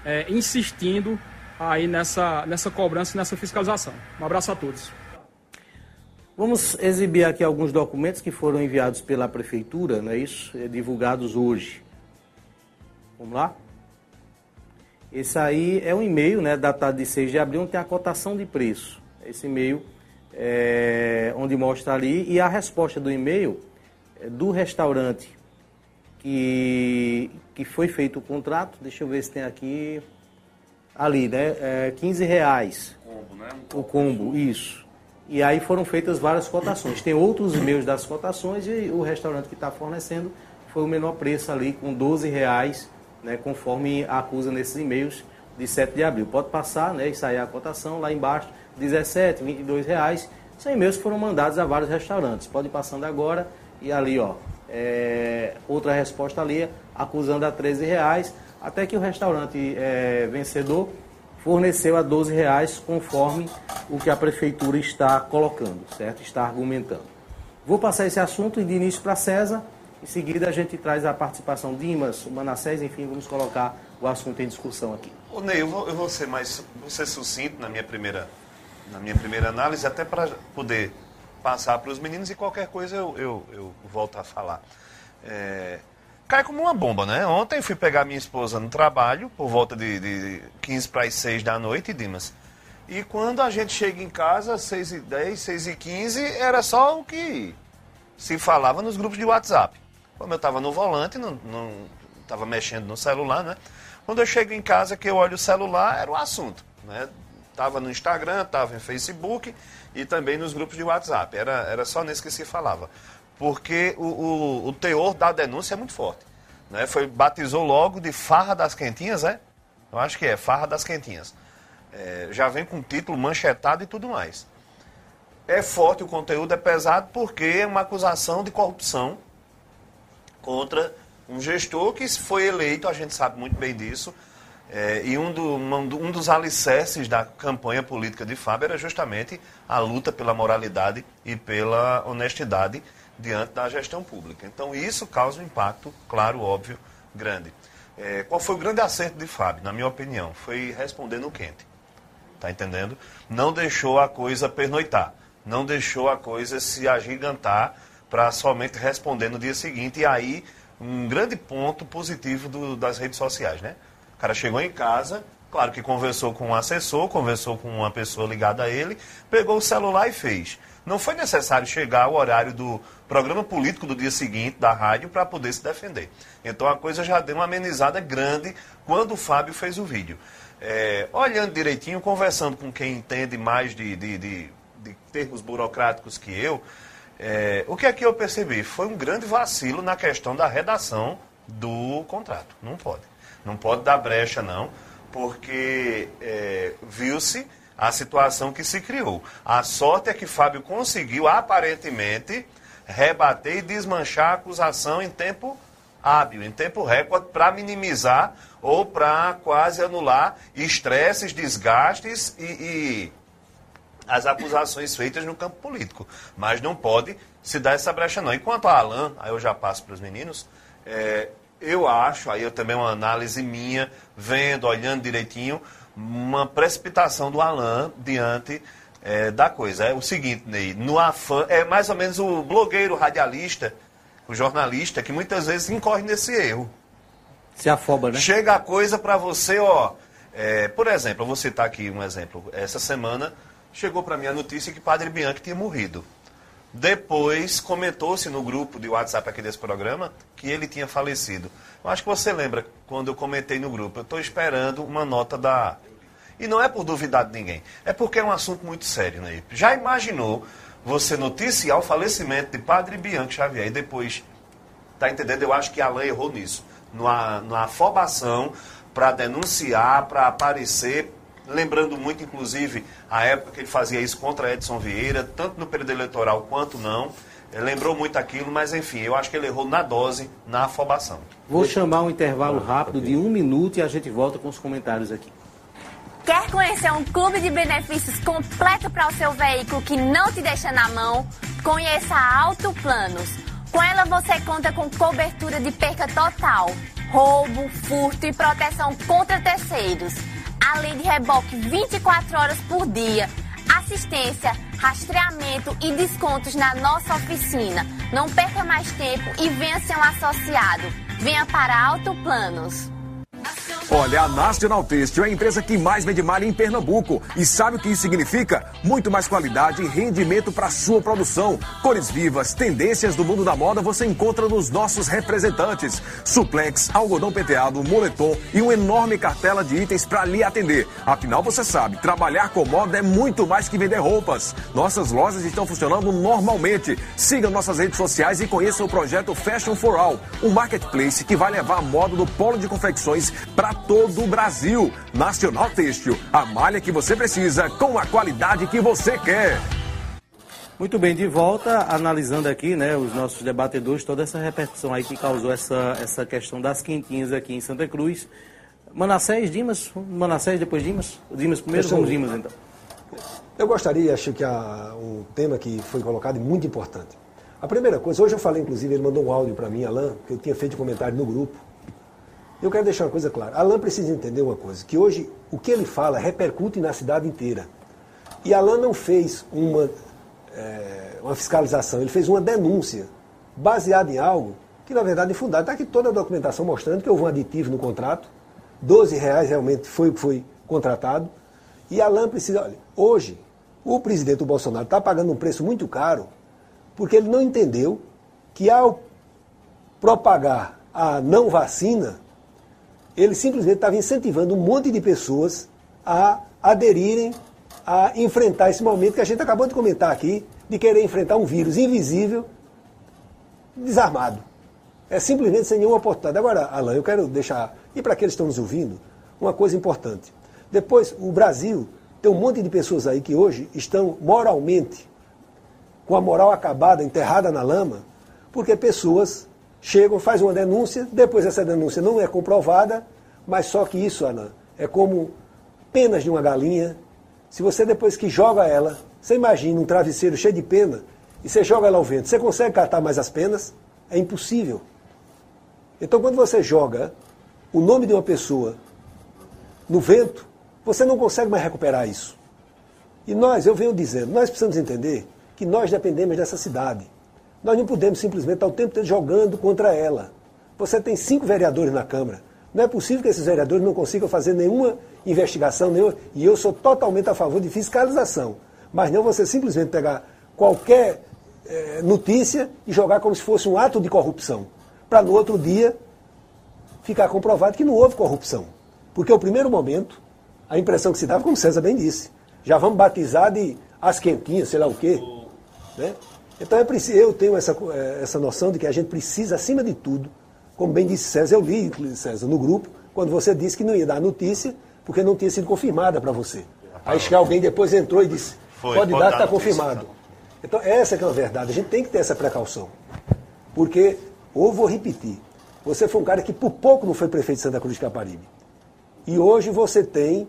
K: é, insistindo aí nessa, nessa cobrança e nessa fiscalização. Um abraço a todos.
B: Vamos exibir aqui alguns documentos que foram enviados pela prefeitura, não é isso? É, divulgados hoje. Vamos lá? Esse aí é um e-mail, né, datado de 6 de abril, onde tem a cotação de preço. Esse e-mail é, onde mostra ali e a resposta do e-mail é do restaurante que, que foi feito o contrato. Deixa eu ver se tem aqui. Ali, né? É, 15 reais.
F: Combo, né?
B: Um o combo, isso. E aí foram feitas várias cotações. Tem outros e-mails das cotações e o restaurante que está fornecendo foi o menor preço ali, com 12 reais, né, conforme acusa nesses e-mails de 7 de abril. Pode passar né, e sair a cotação lá embaixo, 17, 22 reais. São e-mails foram mandados a vários restaurantes. Pode ir passando agora e ali, ó, é, outra resposta ali, acusando a 13 reais, até que o restaurante é, vencedor forneceu a 12 reais conforme o que a prefeitura está colocando, certo? Está argumentando. Vou passar esse assunto de início para César, em seguida a gente traz a participação de Imas, o Manassés, enfim, vamos colocar o assunto em discussão aqui.
D: Ô Ney, eu vou, eu vou ser mais vou ser sucinto na minha primeira, na minha primeira análise, até para poder passar para os meninos e qualquer coisa eu, eu, eu volto a falar. É, cai como uma bomba, né? Ontem fui pegar minha esposa no trabalho, por volta de, de 15 para as 6 da noite, Dimas. E quando a gente chega em casa, 6 e 10, 6 e 15, era só o que se falava nos grupos de WhatsApp. Como eu estava no volante, não estava mexendo no celular, né? Quando eu chego em casa, que eu olho o celular, era o assunto, né? Estava no Instagram, estava em Facebook e também nos grupos de WhatsApp. Era, era só nesse que se falava porque o, o, o teor da denúncia é muito forte. Né? Foi, batizou logo de Farra das Quentinhas, é? Eu acho que é, Farra das Quentinhas. É, já vem com título manchetado e tudo mais. É forte, o conteúdo é pesado porque é uma acusação de corrupção contra um gestor que foi eleito, a gente sabe muito bem disso, é, e um, do, um, dos alicerces da campanha política de Fábio era justamente a luta pela moralidade e pela honestidade diante da gestão pública. Então, isso causa um impacto, claro, óbvio, grande. É, qual foi o grande acerto de Fábio, na minha opinião? Foi responder no quente. Está entendendo? Não deixou a coisa pernoitar. Não deixou a coisa se agigantar para somente responder no dia seguinte. E aí, um grande ponto positivo do, das redes sociais, né? O cara chegou em casa, claro que conversou com um assessor, conversou com uma pessoa ligada a ele, pegou o celular e fez. Não foi necessário chegar ao horário do programa político do dia seguinte da rádio para poder se defender. Então a coisa já deu uma amenizada grande quando o Fábio fez o vídeo. É, olhando direitinho, conversando com quem entende mais de, de, de, de termos burocráticos que eu, É, o que é que eu percebi? Foi um grande vacilo na questão da redação do contrato. Não pode. Não pode dar brecha, não, porque é, viu-se a situação que se criou. A sorte é que Fábio conseguiu, aparentemente, rebater e desmanchar a acusação em tempo hábil, em tempo recorde, para minimizar ou para quase anular estresses, desgastes e, e as acusações feitas no campo político. Mas não pode se dar essa brecha, não. Enquanto a Alain, aí eu já passo para os meninos, é, eu acho, aí eu também uma análise minha, vendo, olhando direitinho, uma precipitação do Alain diante é, da coisa. É o seguinte, Ney, no afã, é mais ou menos o blogueiro radialista, o jornalista, que muitas vezes incorre nesse erro.
B: Se afoba, né?
D: Chega a coisa para você, ó. É, por exemplo, eu vou citar aqui um exemplo. Essa semana chegou para mim a notícia que Padre Bianchi tinha morrido. Depois comentou-se no grupo de WhatsApp aqui desse programa que ele tinha falecido. Eu acho que você lembra quando eu comentei no grupo. Eu estou esperando uma nota da. E não é por duvidar de ninguém, é porque é um assunto muito sério, né? Já imaginou você noticiar o falecimento de Padre Bianchi Xavier e depois. Tá entendendo? Eu acho que Alain errou nisso. Numa, numa afobação para denunciar, para aparecer, lembrando muito, inclusive, a época que ele fazia isso contra Edson Vieira, tanto no período eleitoral quanto não. Ele lembrou muito aquilo, mas enfim, eu acho que ele errou na dose, na afobação.
B: Vou chamar um intervalo rápido de um minuto e a gente volta com os comentários aqui.
M: Quer conhecer um clube de benefícios completo para o seu veículo que não te deixa na mão? Conheça a Auto Planos. Com ela você conta com cobertura de perca total, roubo, furto e proteção contra terceiros além de reboque 24 horas por dia, assistência, rastreamento e descontos na nossa oficina. Não perca mais tempo e venha ser um associado. Venha para Alto Planos.
H: Olha, a National Têxtil é a empresa que mais vende malha em Pernambuco. E sabe o que isso significa? Muito mais qualidade e rendimento para sua produção. Cores vivas, tendências do mundo da moda você encontra nos nossos representantes. Suplex, algodão penteado, moletom e uma enorme cartela de itens para lhe atender. Afinal, você sabe, trabalhar com moda é muito mais que vender roupas. Nossas lojas estão funcionando normalmente. Siga nossas redes sociais e conheça o projeto Fashion for All, um marketplace que vai levar a moda do polo de confecções para todo o Brasil. Nacional Têxtil, a malha que você precisa com a qualidade que você quer.
B: Muito bem, de volta, analisando aqui, né, os nossos debatedores, toda essa repercussão aí que causou essa, essa questão das quentinhas aqui em Santa Cruz. Manassés, Dimas, Manassés, depois Dimas? Dimas primeiro, vamos Dimas então.
E: Eu gostaria, acho que há um tema que foi colocado e muito importante. A primeira coisa, hoje eu falei, inclusive, ele mandou um áudio para mim, Alain, que eu tinha feito um comentário no grupo, eu quero deixar uma coisa clara. Alain precisa entender uma coisa, que hoje o que ele fala repercute na cidade inteira. E Alain não fez uma, é, uma fiscalização, ele fez uma denúncia baseada em algo que na verdade é fundado. Está aqui toda a documentação mostrando que houve um aditivo no contrato, 12 reais realmente foi o que foi contratado. E Alain precisa. Olha, hoje, o presidente Bolsonaro está pagando um preço muito caro porque ele não entendeu que ao propagar a não vacina, ele simplesmente estava incentivando um monte de pessoas a aderirem a enfrentar esse momento que a gente acabou de comentar aqui, de querer enfrentar um vírus invisível, desarmado. É simplesmente sem nenhuma oportunidade. Agora, Alain, eu quero deixar, e para aqueles que estão nos ouvindo, uma coisa importante. Depois, o Brasil tem um monte de pessoas aí que hoje estão moralmente, com a moral acabada, enterrada na lama, porque pessoas chegam, fazem uma denúncia, depois essa denúncia não é comprovada, mas só que isso, Ana, é como penas de uma galinha. Se você depois que joga ela, você imagina um travesseiro cheio de pena, e você joga ela ao vento, você consegue catar mais as penas? É impossível. Então quando você joga o nome de uma pessoa no vento, você não consegue mais recuperar isso. E nós, eu venho dizendo, nós precisamos entender que nós dependemos dessa cidade. Nós não podemos simplesmente estar o tempo todo jogando contra ela. Você tem cinco vereadores na Câmara. Não é possível que esses vereadores não consigam fazer nenhuma investigação, nenhuma, e eu sou totalmente a favor de fiscalização. Mas não você simplesmente pegar qualquer é, notícia e jogar como se fosse um ato de corrupção. Para no outro dia ficar comprovado que não houve corrupção. Porque o primeiro momento, a impressão que se dava, como César bem disse, já vamos batizar de as quentinhas, sei lá o quê. Né? Então é preciso, eu tenho essa, eh, essa noção de que a gente precisa, acima de tudo, como bem disse César, eu li, César, no grupo, quando você disse que não ia dar notícia porque não tinha sido confirmada para você. Aí que alguém depois entrou e disse,
D: Foi,
E: pode,
D: pode
E: dar está confirmado. Então essa que é a verdade, a gente tem que ter essa precaução. Porque, ou vou repetir, você foi um cara que por pouco não foi prefeito de Santa Cruz de Caparibe. E hoje você tem,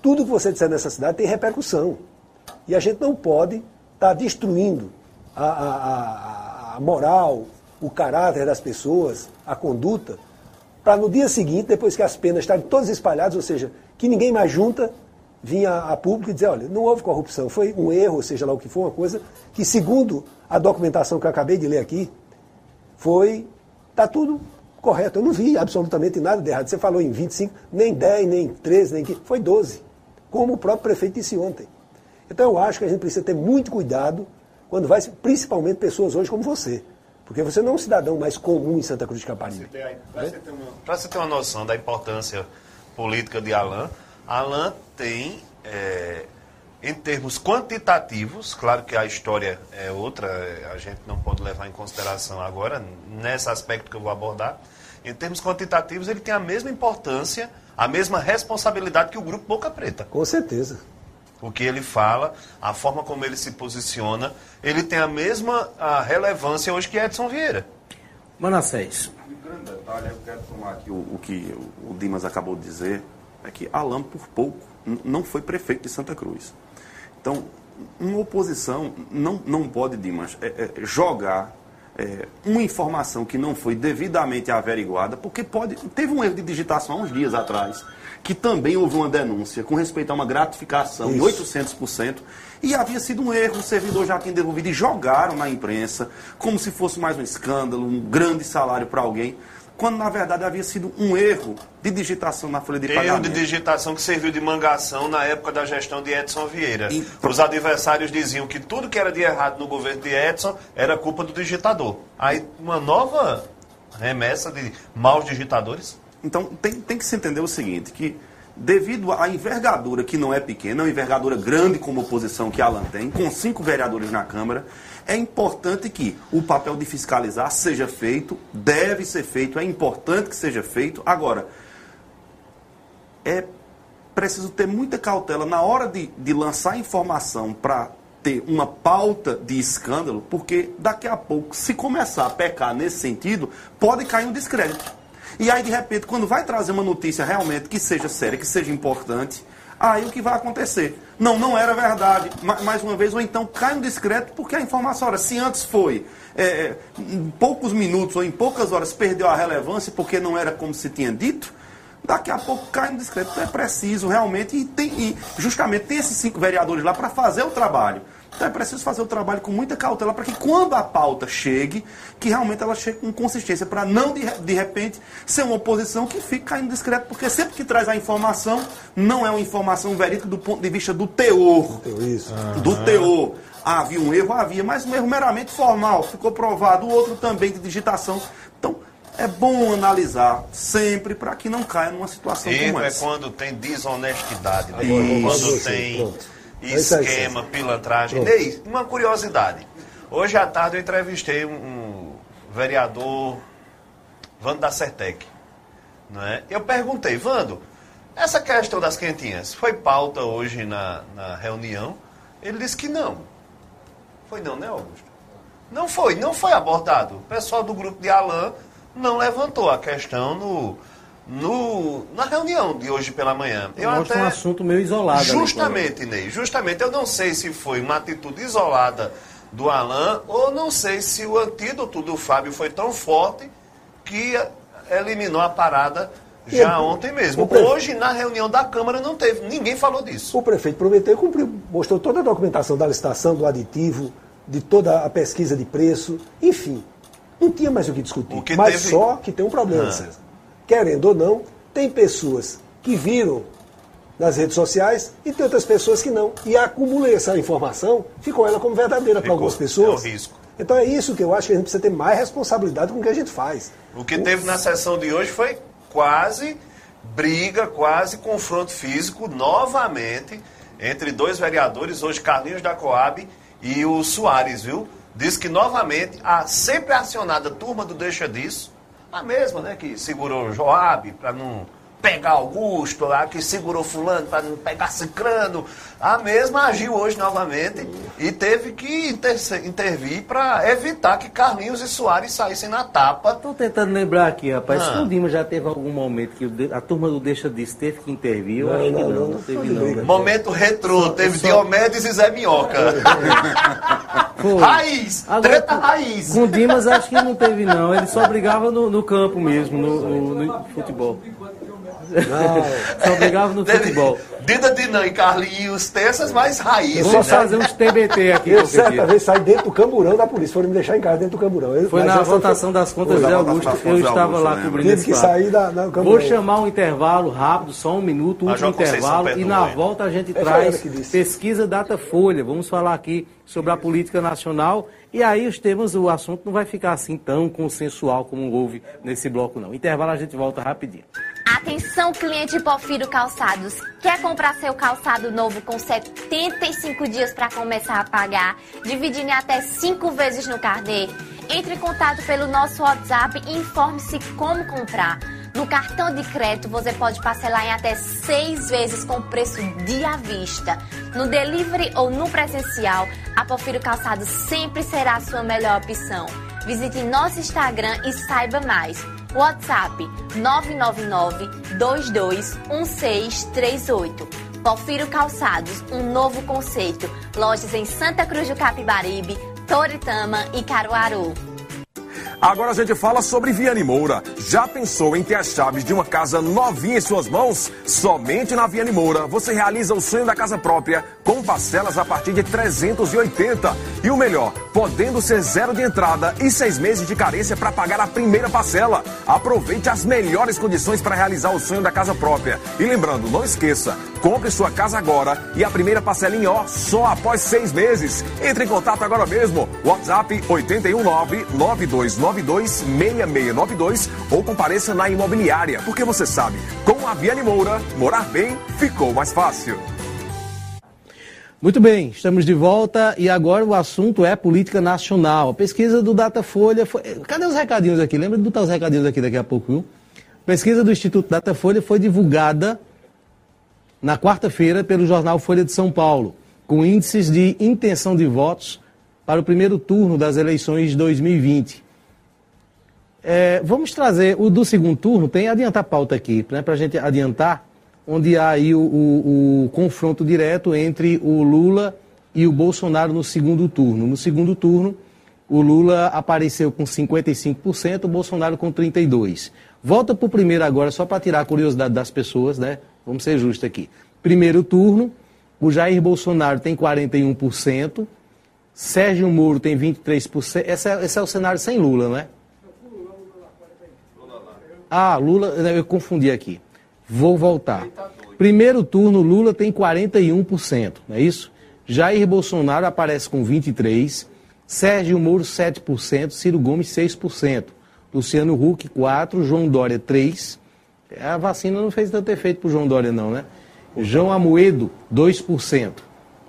E: tudo que você disser nessa cidade tem repercussão. E a gente não pode estar destruindo a, a, a, moral, o caráter das pessoas, a conduta, para no dia seguinte, depois que as penas estarem todas espalhadas, ou seja, que ninguém mais junta, vinha a público e dizer, olha, não houve corrupção, foi um erro, seja lá o que for, uma coisa que, segundo a documentação que eu acabei de ler aqui, foi, está tudo correto. Eu não vi absolutamente nada de errado. Você falou em 25, nem 10, nem 13, nem 15, foi 12, como o próprio prefeito disse ontem. Então eu acho que a gente precisa ter muito cuidado quando vai, principalmente pessoas hoje como você. Porque você não é um cidadão mais comum em Santa Cruz de Caparibe.
D: Para você, ter uma, você ter uma noção da importância política de Alain, Alain tem, é, em termos quantitativos, claro que a história é outra, é, a gente não pode levar em consideração agora, nesse aspecto que eu vou abordar, em termos quantitativos, ele tem a mesma importância, a mesma responsabilidade que o Grupo Boca Preta.
E: Com certeza
D: o que ele fala, a forma como ele se posiciona, ele tem a mesma a relevância hoje que Edson Vieira.
B: Manassés.
C: Um grande detalhe, eu quero tomar aqui o, o que o Dimas acabou de dizer, é que Alain, por pouco, não foi prefeito de Santa Cruz. Então, uma oposição não, não pode, Dimas, é, é, jogar é, uma informação que não foi devidamente averiguada, porque pode. Teve um erro de digitação há uns dias atrás que também houve uma denúncia com respeito a uma gratificação Isso. de 800%, e havia sido um erro, o servidor já tinha devolvido e jogaram na imprensa, como se fosse mais um escândalo, um grande salário para alguém, quando na verdade havia sido um erro de digitação na folha de
D: erro
C: pagamento.
D: Erro de digitação que serviu de mangação na época da gestão de Edson Vieira. E... Os adversários diziam que tudo que era de errado no governo de Edson era culpa do digitador. Aí uma nova remessa de maus digitadores?
C: Então tem, tem que se entender o seguinte, que devido à envergadura que não é pequena, uma envergadura grande como oposição que a Alan tem, com cinco vereadores na Câmara, é importante que o papel de fiscalizar seja feito, deve ser feito, é importante que seja feito. Agora, é preciso ter muita cautela na hora de, de lançar informação para ter uma pauta de escândalo, porque daqui a pouco, se começar a pecar nesse sentido, pode cair um descrédito. E aí, de repente, quando vai trazer uma notícia realmente que seja séria, que seja importante, aí o que vai acontecer? Não, não era verdade. Mais uma vez, ou então cai um discreto, porque a informação, ora, se antes foi é, é, em poucos minutos ou em poucas horas perdeu a relevância porque não era como se tinha dito, daqui a pouco cai um discreto. Então é preciso realmente, e, tem, e justamente tem esses cinco vereadores lá para fazer o trabalho. Então é preciso fazer o trabalho com muita cautela para que quando a pauta chegue, que realmente ela chegue com consistência, para não de, de repente ser uma oposição que fique caindo discreto, porque sempre que traz a informação, não é uma informação verídica do ponto de vista do teor.
E: Isso.
C: Do teor. Havia um erro, havia, mas um erro meramente formal, ficou provado, o outro também de digitação. Então, é bom analisar sempre para que não caia numa situação
D: erro
C: como
D: é
C: essa.
D: é quando tem desonestidade, né?
C: Isso.
D: quando tem... Pronto esquema, pilantragem. Ney, uma curiosidade. Hoje à tarde eu entrevistei um, um vereador, Vando da Certec. Não é? Eu perguntei, Vando, essa questão das quentinhas foi pauta hoje na, na reunião? Ele disse que não. Foi não, né, Augusto? Não foi, não foi abordado. O pessoal do grupo de Alain não levantou a questão no, no, na reunião de hoje pela manhã.
B: Eu até, um assunto meio isolado.
D: Justamente, ali, Ney, justamente. Eu não sei se foi uma atitude isolada do Alain ou não sei se o antídoto do Fábio foi tão forte que eliminou a parada já ontem mesmo. Hoje, na reunião da Câmara, não teve. Ninguém falou disso.
E: O prefeito prometeu e cumpriu. Mostrou toda a documentação da licitação, do aditivo, de toda a pesquisa de preço. Enfim, não tinha mais o que discutir. O que mas teve... só que tem um problema, ah. César querendo ou não, tem pessoas que viram nas redes sociais e tem outras pessoas que não. E acumulei essa informação, ficou ela como verdadeira para algumas pessoas.
D: É o risco.
E: Então é isso que eu acho que a gente precisa ter mais responsabilidade com o que a gente faz.
D: O que teve na sessão de hoje foi quase briga, quase confronto físico, novamente, entre dois vereadores, hoje Carlinhos da Coab e o Soares, viu? diz que novamente a sempre acionada turma do Deixa Disso, a mesma, né, que segurou Joab para não pegar Augusto lá, que segurou fulano para não pegar Cicrano, a mesma agiu hoje novamente e teve que inter intervir para evitar que Carlinhos e Soares saíssem na tapa.
B: Estou tentando lembrar aqui, rapaz. Ah. Se o Dima já teve algum momento que a turma do Deixa Disso teve que intervir, eu não, acho não, que não, não, não teve não. Né?
D: Momento retrô, teve só... Diomedes e Zé Minhoca. Foi. Raiz, Agora, treta raiz.
B: Com o Dimas acho que não teve não, ele só brigava no, no campo mesmo, no, no, no futebol. Não. Só brigava no futebol.
D: Dida Dinan e Carlinhos, tem essas mais raízes.
B: Vamos né? fazer uns TBT aqui.
E: Eu certa vez saí dentro do camburão da polícia, foram me deixar em casa dentro do camburão. Eu,
B: foi na votação foi... das contas de Augusto, eu estava lá cobrindo
E: esse que sair da, da
B: Vou chamar um intervalo rápido, só um minuto, um último intervalo, e na volta a gente é traz pesquisa Datafolha. Vamos falar aqui sobre a política nacional. E aí os temas, o assunto não vai ficar assim tão consensual como houve nesse bloco, não. Intervalo a gente volta rapidinho.
M: Atenção, cliente Porfiro Calçados. Quer comprar seu calçado novo com 75 dias para começar a pagar, dividindo em até 5 vezes no carnê? Entre em contato pelo nosso WhatsApp e informe-se como comprar. No cartão de crédito você pode parcelar em até 6 vezes com preço de à vista. No delivery ou no presencial, a Porfiro Calçados sempre será a sua melhor opção. Visite nosso Instagram e saiba mais. WhatsApp 999 221638. Porfiro Calçados, um novo conceito. Lojas em Santa Cruz do Capibaribe, Toritama e Caruaru.
H: Agora a gente fala sobre Viane Moura. Já pensou em ter as chaves de uma casa novinha em suas mãos? Somente na Viane Moura você realiza o sonho da casa própria com parcelas a partir de 380. E o melhor, podendo ser zero de entrada e seis meses de carência para pagar a primeira parcela. Aproveite as melhores condições para realizar o sonho da casa própria. E lembrando, não esqueça, compre sua casa agora e a primeira parcela em ó só após seis meses. Entre em contato agora mesmo. WhatsApp 819 92 926692 ou compareça na imobiliária, porque você sabe, com a Viane Moura, morar bem ficou mais fácil.
B: Muito bem, estamos de volta e agora o assunto é política nacional. A pesquisa do Datafolha foi... Cadê os recadinhos aqui? Lembra de botar os recadinhos aqui daqui a pouco, viu? A pesquisa do Instituto Datafolha foi divulgada na quarta-feira pelo jornal Folha de São Paulo, com índices de intenção de votos para o primeiro turno das eleições de 2020. É, vamos trazer o do segundo turno, tem adiantar a pauta aqui, né, para a gente adiantar, onde há aí o, o, o, confronto direto entre o Lula e o Bolsonaro no segundo turno. No segundo turno, o Lula apareceu com 55%, o Bolsonaro com 32%. Volta para o primeiro agora, só para tirar a curiosidade das pessoas, né? Vamos ser justos aqui. Primeiro turno, o Jair Bolsonaro tem 41%, Sérgio Moro tem 23%. Esse é, esse é o cenário sem Lula, né? Ah, Lula, eu confundi aqui. Vou voltar. Primeiro turno, Lula tem 41%, não é isso? Jair Bolsonaro aparece com 23%, Sérgio Moro 7%, Ciro Gomes 6%, Luciano Huck 4%, João Dória 3%. A vacina não fez tanto efeito para João Dória não, né? João Amoedo 2%.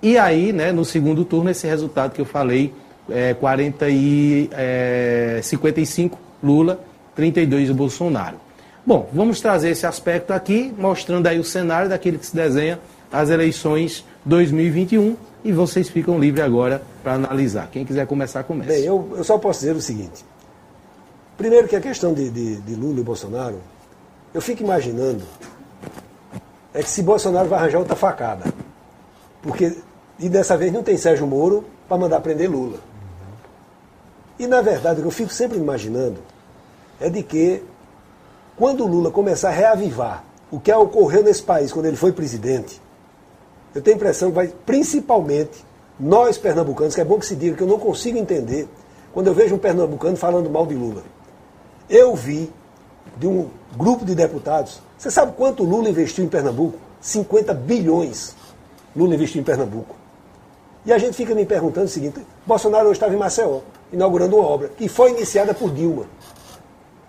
B: E aí, né, no segundo turno, esse resultado que eu falei, é 40 e é, 55 Lula, 32 o Bolsonaro. Bom, vamos trazer esse aspecto aqui, mostrando aí o cenário daquele que se desenha as eleições 2021 e vocês ficam livres agora para analisar. Quem quiser começar, comece.
E: Bem, eu, eu, só posso dizer o seguinte. Primeiro que a questão de, de, de Lula e Bolsonaro, eu fico imaginando é que se Bolsonaro vai arranjar outra facada. Porque, e dessa vez não tem Sérgio Moro para mandar prender Lula. E na verdade, eu fico sempre imaginando é de que quando o Lula começar a reavivar o que ocorreu nesse país quando ele foi presidente, eu tenho a impressão que vai, principalmente, nós pernambucanos, que é bom que se diga que eu não consigo entender quando eu vejo um pernambucano falando mal de Lula. Eu vi de um grupo de deputados, você sabe quanto Lula investiu em Pernambuco? 50 bilhões Lula investiu em Pernambuco. E a gente fica me perguntando o seguinte: Bolsonaro hoje estava em Maceió, inaugurando uma obra que foi iniciada por Dilma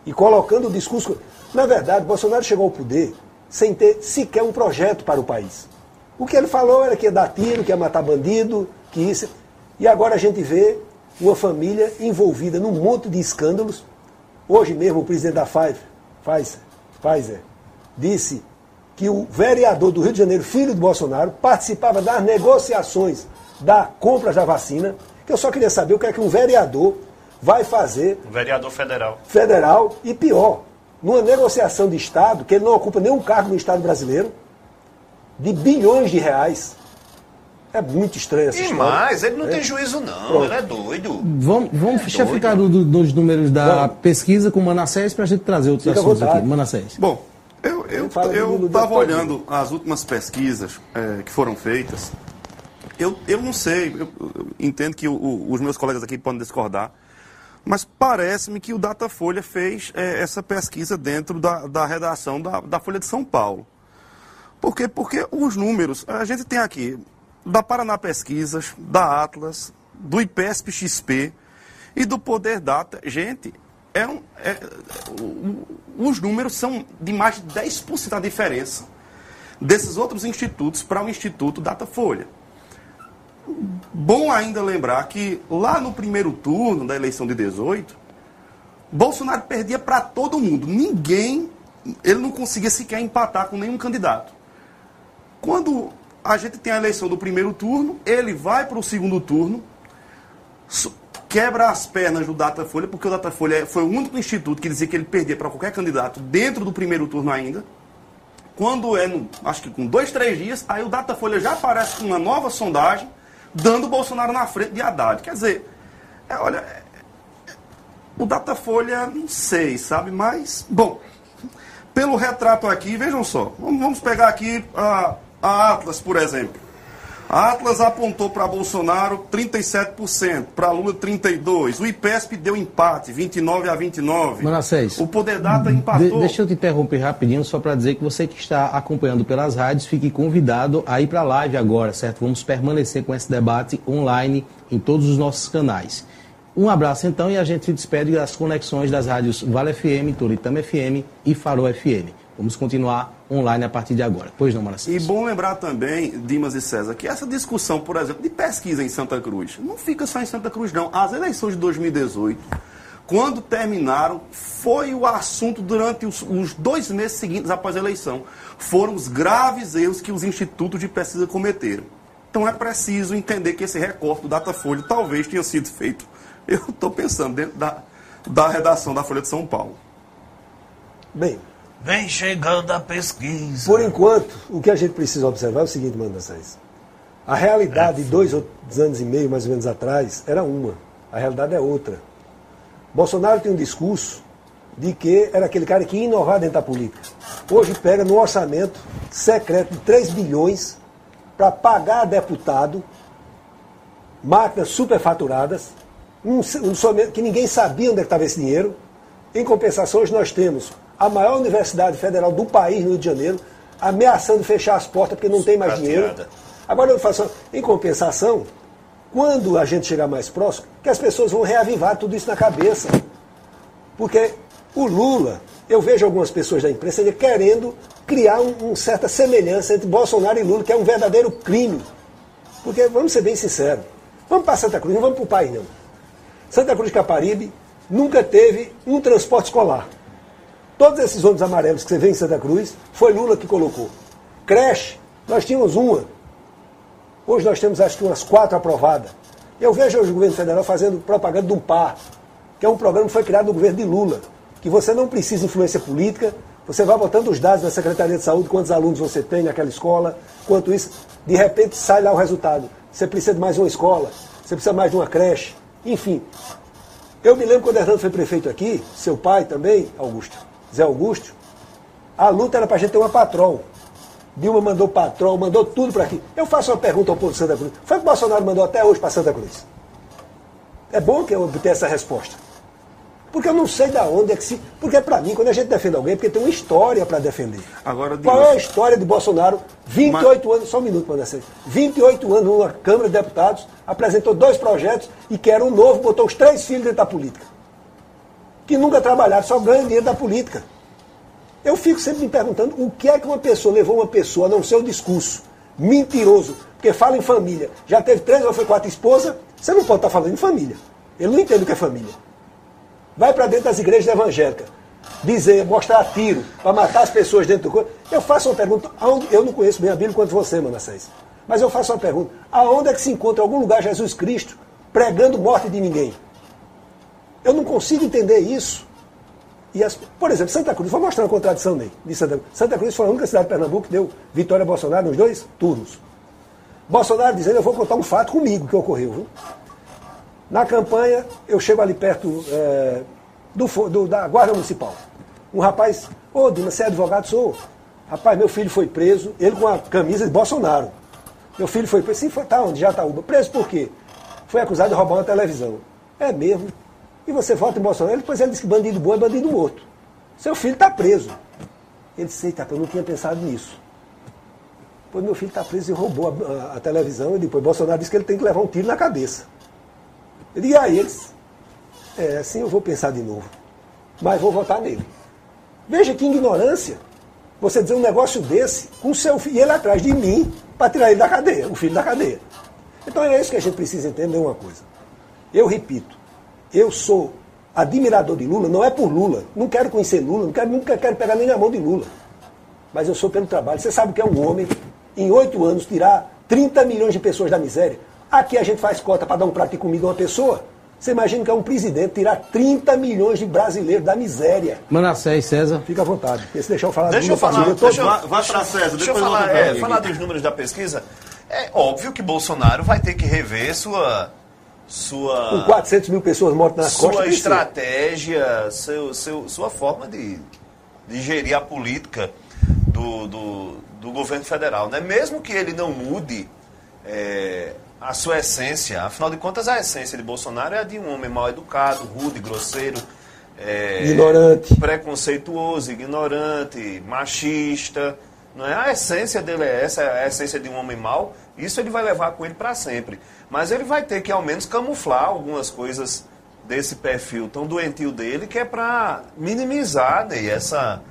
E: e colocando o discurso. Na verdade, Bolsonaro chegou ao poder sem ter sequer um projeto para o país. O que ele falou era que ia dar tiro, que ia matar bandido, que isso. E agora a gente vê uma família envolvida num monte de escândalos. Hoje mesmo o presidente da Pfizer, Pfizer, Pfizer disse que o vereador do Rio de Janeiro, filho do Bolsonaro, participava das negociações da compra da vacina. Que eu só queria saber o que é que um vereador vai fazer.
D: Um vereador federal.
E: Federal e pior, numa negociação de Estado, que ele não ocupa nenhum cargo no Estado brasileiro, de bilhões de reais. É muito estranho essa
D: E
E: história.
D: mais, ele não
E: É.
D: tem juízo não,
E: Pronto.
D: ele é doido.
B: Vamos, vamos
D: É
B: cheficar
D: doido.
B: do- do- dos números da
E: Vamos.
B: pesquisa com o Manassés para a gente trazer outros
C: Fica
B: assuntos
C: vontade.
B: aqui. Manassés.
C: Bom, eu
E: do
C: eu estava
E: todo.
C: olhando as últimas pesquisas eh, que foram feitas. Eu, eu não sei, eu, eu entendo que o- o- os meus colegas aqui podem discordar, mas parece-me que o Datafolha fez eh, essa pesquisa dentro da, da redação da, da Folha de São Paulo. Por quê? Porque os números, a gente tem aqui da Paraná Pesquisas, da Atlas, do IPESP XP e do Poder Data. Gente, é um, é- os números são de mais de 10% a diferença desses outros institutos para o Instituto Datafolha. Bom ainda lembrar que lá no primeiro turno da eleição de 18, Bolsonaro perdia para todo mundo. Ninguém, ele não conseguia sequer empatar com nenhum candidato. Quando a gente tem a eleição do primeiro turno, ele vai para o segundo turno, quebra as pernas do Datafolha, porque o Datafolha foi o único instituto que dizia que ele perdia para qualquer candidato dentro do primeiro turno ainda. Quando é, no- acho que com dois, três dias, aí o Datafolha já aparece com uma nova sondagem, dando Bolsonaro na frente de Haddad. Quer dizer, é, olha, é- o Datafolha, não sei, sabe, mas, bom, pelo retrato aqui, vejam só, vamos, vamos pegar aqui a, a Atlas, por exemplo. A Atlas apontou para Bolsonaro 37%, para Lula 32%. O IPESP deu empate, 29 a 29.
B: Manassés.
C: O Poder Data
B: De-
C: empatou.
B: deixa eu te interromper rapidinho, só para dizer que você que está acompanhando pelas rádios, fique convidado a ir para a live agora, certo? Vamos permanecer com esse debate online em todos os nossos canais. Um abraço então e a gente se despede das conexões das rádios Vale FM, Toritama FM e Farol FM. Vamos continuar online a partir de agora. Pois não, Manassés?
C: E bom lembrar também, Dimas e César, que essa discussão, por exemplo, de pesquisa em Santa Cruz, não fica só em Santa Cruz, não. As eleições de 2018, quando terminaram, foi o assunto durante os, os dois meses seguintes após a eleição. Foram os graves erros que os institutos de pesquisa cometeram. Então é preciso entender que esse recorte do Datafolha talvez tenha sido feito, eu estou pensando, dentro da, da redação da Folha de São Paulo.
E: Bem,
D: Vem chegando a pesquisa.
E: Por enquanto, o que a gente precisa observar é o seguinte, Manda Sainz. A realidade de dois anos e meio, mais ou menos atrás, era uma. A realidade é outra. Bolsonaro tem um discurso de que era aquele cara que ia inovar dentro da política. Hoje pega no orçamento secreto de 3 bilhões para pagar deputado, máquinas superfaturadas, um, um que ninguém sabia onde é estava esse dinheiro. Em compensação, hoje nós temos a maior universidade federal do país, no Rio de Janeiro, ameaçando fechar as portas porque não tem mais dinheiro. Agora eu faço, em compensação, quando a gente chegar mais próximo, que as pessoas vão reavivar tudo isso na cabeça. Porque o Lula, eu vejo algumas pessoas da imprensa querendo criar uma um certa semelhança entre Bolsonaro e Lula, que é um verdadeiro crime. Porque, vamos ser bem sinceros, vamos para Santa Cruz, não vamos para o país, não. Santa Cruz de Caparibe nunca teve um transporte escolar. Todos esses ônibus amarelos que você vê em Santa Cruz, foi Lula que colocou. Creche, nós tínhamos uma. Hoje nós temos acho que umas quatro aprovadas. Eu vejo hoje o governo federal fazendo propaganda do PAR, que é um programa que foi criado no governo de Lula, que você não precisa influência política, você vai botando os dados da Secretaria de Saúde, quantos alunos você tem naquela escola, quanto isso, de repente sai lá o resultado. Você precisa de mais uma escola, você precisa mais de uma creche, enfim. Eu me lembro quando Hernando foi prefeito aqui, seu pai também, Augusto, Zé Augusto, a luta era para a gente ter uma patrol. Dilma mandou patrol, mandou tudo para aqui. Eu faço uma pergunta ao povo de Santa Cruz. Foi o que o Bolsonaro mandou até hoje para Santa Cruz? É bom que eu obtenha essa resposta. Porque eu não sei da onde é que se. Porque para mim, quando a gente defende alguém, é porque tem uma história para defender.
C: Agora,
E: Qual é a história de Bolsonaro? 28 anos, só um minuto, Manassés. 28 anos numa Câmara de Deputados, apresentou dois projetos e que era um novo, botou os três filhos dentro da política. Que nunca trabalharam, só ganham dinheiro da política. Eu fico sempre me perguntando o que é que uma pessoa levou uma pessoa a não ser o discurso mentiroso, porque fala em família. Já teve três ou foi quatro esposas, você não pode estar falando em família. Ele não entende o que é família. Vai para dentro das igrejas evangélicas, dizer, mostrar tiro, para matar as pessoas dentro do corpo. Eu faço uma pergunta, aonde, eu não conheço bem a Bíblia quanto você, Manassés, mas eu faço uma pergunta, aonde é que se encontra algum lugar Jesus Cristo pregando morte de ninguém? Eu não consigo entender isso. E as, por exemplo, Santa Cruz, vou mostrar uma contradição nele, de Santa Cruz. Santa Cruz foi a única cidade de Pernambuco que deu vitória a Bolsonaro nos dois turnos. Bolsonaro dizendo, eu vou contar um fato comigo que ocorreu. Viu? Na campanha, eu chego ali perto é, do, do, da Guarda Municipal. Um rapaz, ô oh, Dina, você é advogado? Sou. Rapaz, meu filho foi preso, ele com a camisa de Bolsonaro. Meu filho foi preso, sim, foi, tá onde? Tá Preso por quê? Foi acusado de roubar uma televisão. É mesmo. E você vota em Bolsonaro? Depois ele disse que bandido bom é bandido morto. Seu filho está preso. Ele disse, eita, eu não tinha pensado nisso. Pois meu filho está preso e roubou a, a, a, televisão. E depois Bolsonaro disse que ele tem que levar um tiro na cabeça. Eu digo, e aí eles? É, assim eu vou pensar de novo. Mas vou votar nele. Veja que ignorância. Você dizer um negócio desse com seu filho, e ele atrás de mim, para tirar ele da cadeia, o filho da cadeia. Então é isso que a gente precisa entender uma coisa. Eu repito, eu sou admirador de Lula, não é por Lula. Não quero conhecer Lula, não quero, nunca quero pegar nem na mão de Lula. Mas eu sou pelo trabalho. Você sabe o que é um homem, em oito anos, tirar 30 milhões de pessoas da miséria? Aqui a gente faz cota para dar um prato de comida a uma pessoa. Você imagina que é um presidente tirar 30 milhões de brasileiros da miséria.
B: Manassés, César.
E: Fica à vontade. Se deixar eu falar
D: deixa eu falar, eu tô... deixa eu, Vai para César. Deixa eu falar, é, falar dos números da pesquisa. É óbvio que Bolsonaro vai ter que rever sua sua.
E: Com 400 mil pessoas mortas nas
D: sua
E: costas.
D: Sua estratégia, seu, seu, sua forma de, de gerir a política do, do, do governo federal. Né? Mesmo que ele não mude é, a sua essência, afinal de contas, a essência de Bolsonaro é a de um homem mal educado, rude, grosseiro. É,
E: ignorante.
D: Preconceituoso, ignorante, machista. Não é? A essência dele é essa, a essência de um homem mau. Isso ele vai levar com ele para sempre. Mas ele vai ter que, ao menos, camuflar algumas coisas desse perfil tão doentio dele, que é para minimizar né, essa,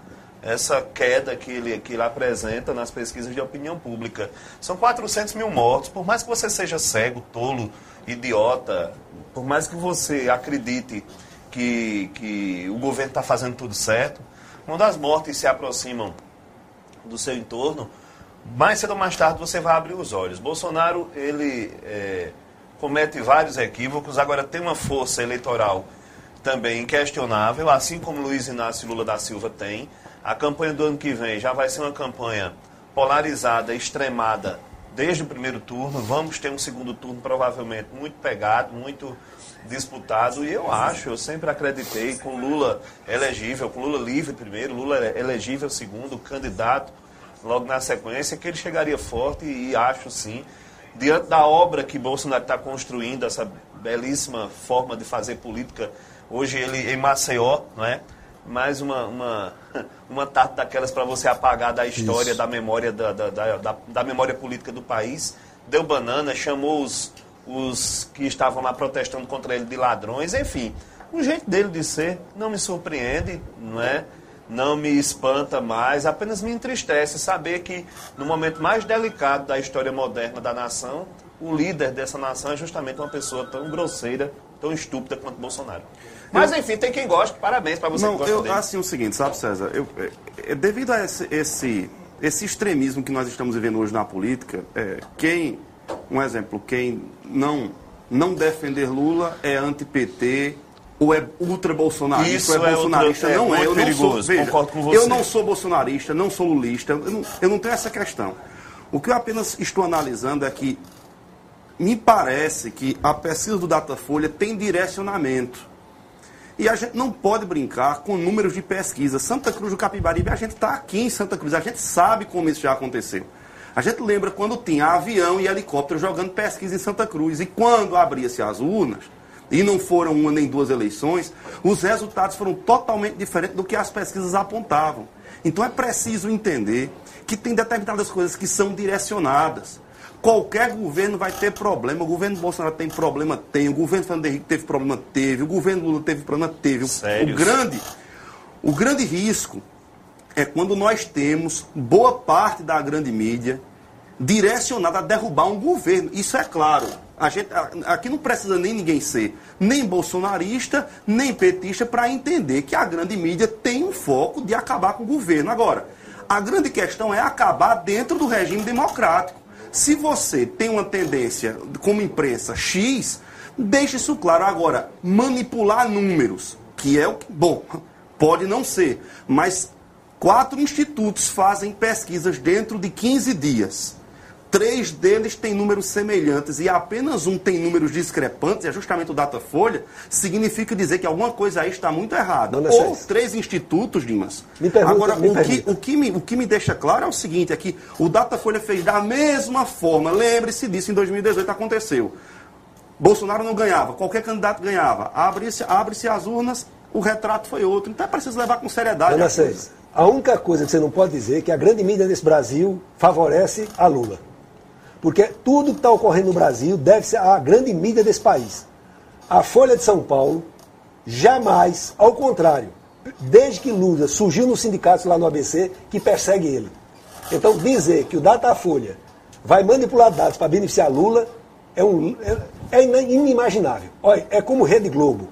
D: essa queda que ele, que ele apresenta nas pesquisas de opinião pública. São 400 mil mortos. Por mais que você seja cego, tolo, idiota, por mais que você acredite que, que o governo está fazendo tudo certo, quando as mortes se aproximam do seu entorno, mais cedo ou mais tarde você vai abrir os olhos. Bolsonaro, ele é, comete vários equívocos, agora tem uma força eleitoral também inquestionável, assim como Luiz Inácio Lula da Silva tem. A campanha do ano que vem já vai ser uma campanha polarizada, extremada, desde o primeiro turno. Vamos ter um segundo turno provavelmente muito pegado, muito disputado. E eu acho, eu sempre acreditei com Lula elegível, com Lula livre primeiro, Lula elegível segundo, candidato logo na sequência, que ele chegaria forte e acho sim, diante da obra que Bolsonaro está construindo, essa belíssima forma de fazer política, hoje ele em Maceió, não é? Mais uma, uma, uma tarde daquelas para você apagar da história, Isso. da memória, da, da, da, da, memória política do país. Deu banana, chamou os, os que estavam lá protestando contra ele de ladrões, enfim. O jeito dele de ser não me surpreende, não é? Não me espanta mais, apenas me entristece saber que no momento mais delicado da história moderna da nação, o líder dessa nação é justamente uma pessoa tão grosseira, tão estúpida quanto Bolsonaro. Mas enfim, tem quem goste, parabéns para você
C: não,
D: que gosta
C: eu,
D: dele.
C: Assim, o seguinte, sabe, César, eu, é, é, devido a esse, esse, esse extremismo que nós estamos vivendo hoje na política, é, quem, um exemplo, quem não, não defender Lula é anti-PT, ou é ultra-bolsonarista,
D: Isso
C: ou é,
D: é
C: bolsonarista. Não
D: é,
C: é, eu
D: perigoso,
C: não sou. Veja,
D: concordo com você.
C: Eu não sou bolsonarista, não sou lulista, eu não, eu não tenho essa questão. O que eu apenas estou analisando é que me parece que a pesquisa do Datafolha tem direcionamento. E a gente não pode brincar com números de pesquisa. Santa Cruz do Capibaribe, a gente está aqui em Santa Cruz, a gente sabe como isso já aconteceu. A gente lembra quando tinha avião e helicóptero jogando pesquisa em Santa Cruz. E quando abria-se as urnas, e não foram uma nem duas eleições, os resultados foram totalmente diferentes do que as pesquisas apontavam. Então é preciso entender que tem determinadas coisas que são direcionadas. Qualquer governo vai ter problema. O governo Bolsonaro tem problema? Tem. O governo Fernando Henrique teve problema? Teve. O governo Lula teve problema? Teve.
D: Sério?
C: O grande, o grande risco é quando nós temos boa parte da grande mídia direcionada a derrubar um governo. Isso é claro. A gente, aqui não precisa nem ninguém ser nem bolsonarista, nem petista para entender que a grande mídia tem um foco de acabar com o governo. Agora, a grande questão é acabar dentro do regime democrático. Se você tem uma tendência como imprensa X, deixe isso claro. Agora, manipular números, que é o que. Bom, pode não ser, mas quatro institutos fazem pesquisas dentro de 15 dias. Três deles têm números semelhantes e apenas um tem números discrepantes, é justamente o Datafolha, significa dizer que alguma coisa aí está muito errada.
E: Dona
C: Ou três institutos, Dimas.
E: Pergunta-
C: Agora, o, que, o, que me, o que me deixa claro é o seguinte, é que o Datafolha fez da mesma forma, lembre-se disso, em 2018 aconteceu. Bolsonaro não ganhava, qualquer candidato ganhava. Abre-se abre as urnas, o retrato foi outro. Então é preciso levar com seriedade.
E: Dona
C: a
E: a única coisa que você não pode dizer é que a grande mídia desse Brasil favorece a Lula. Porque tudo que está ocorrendo no Brasil deve ser à grande mídia desse país. A Folha de São Paulo jamais, ao contrário, desde que Lula surgiu nos sindicatos lá no ABC, que persegue ele. Então dizer que o Datafolha vai manipular dados para beneficiar Lula é, um, é, é inimaginável. Olha, é como Rede Globo.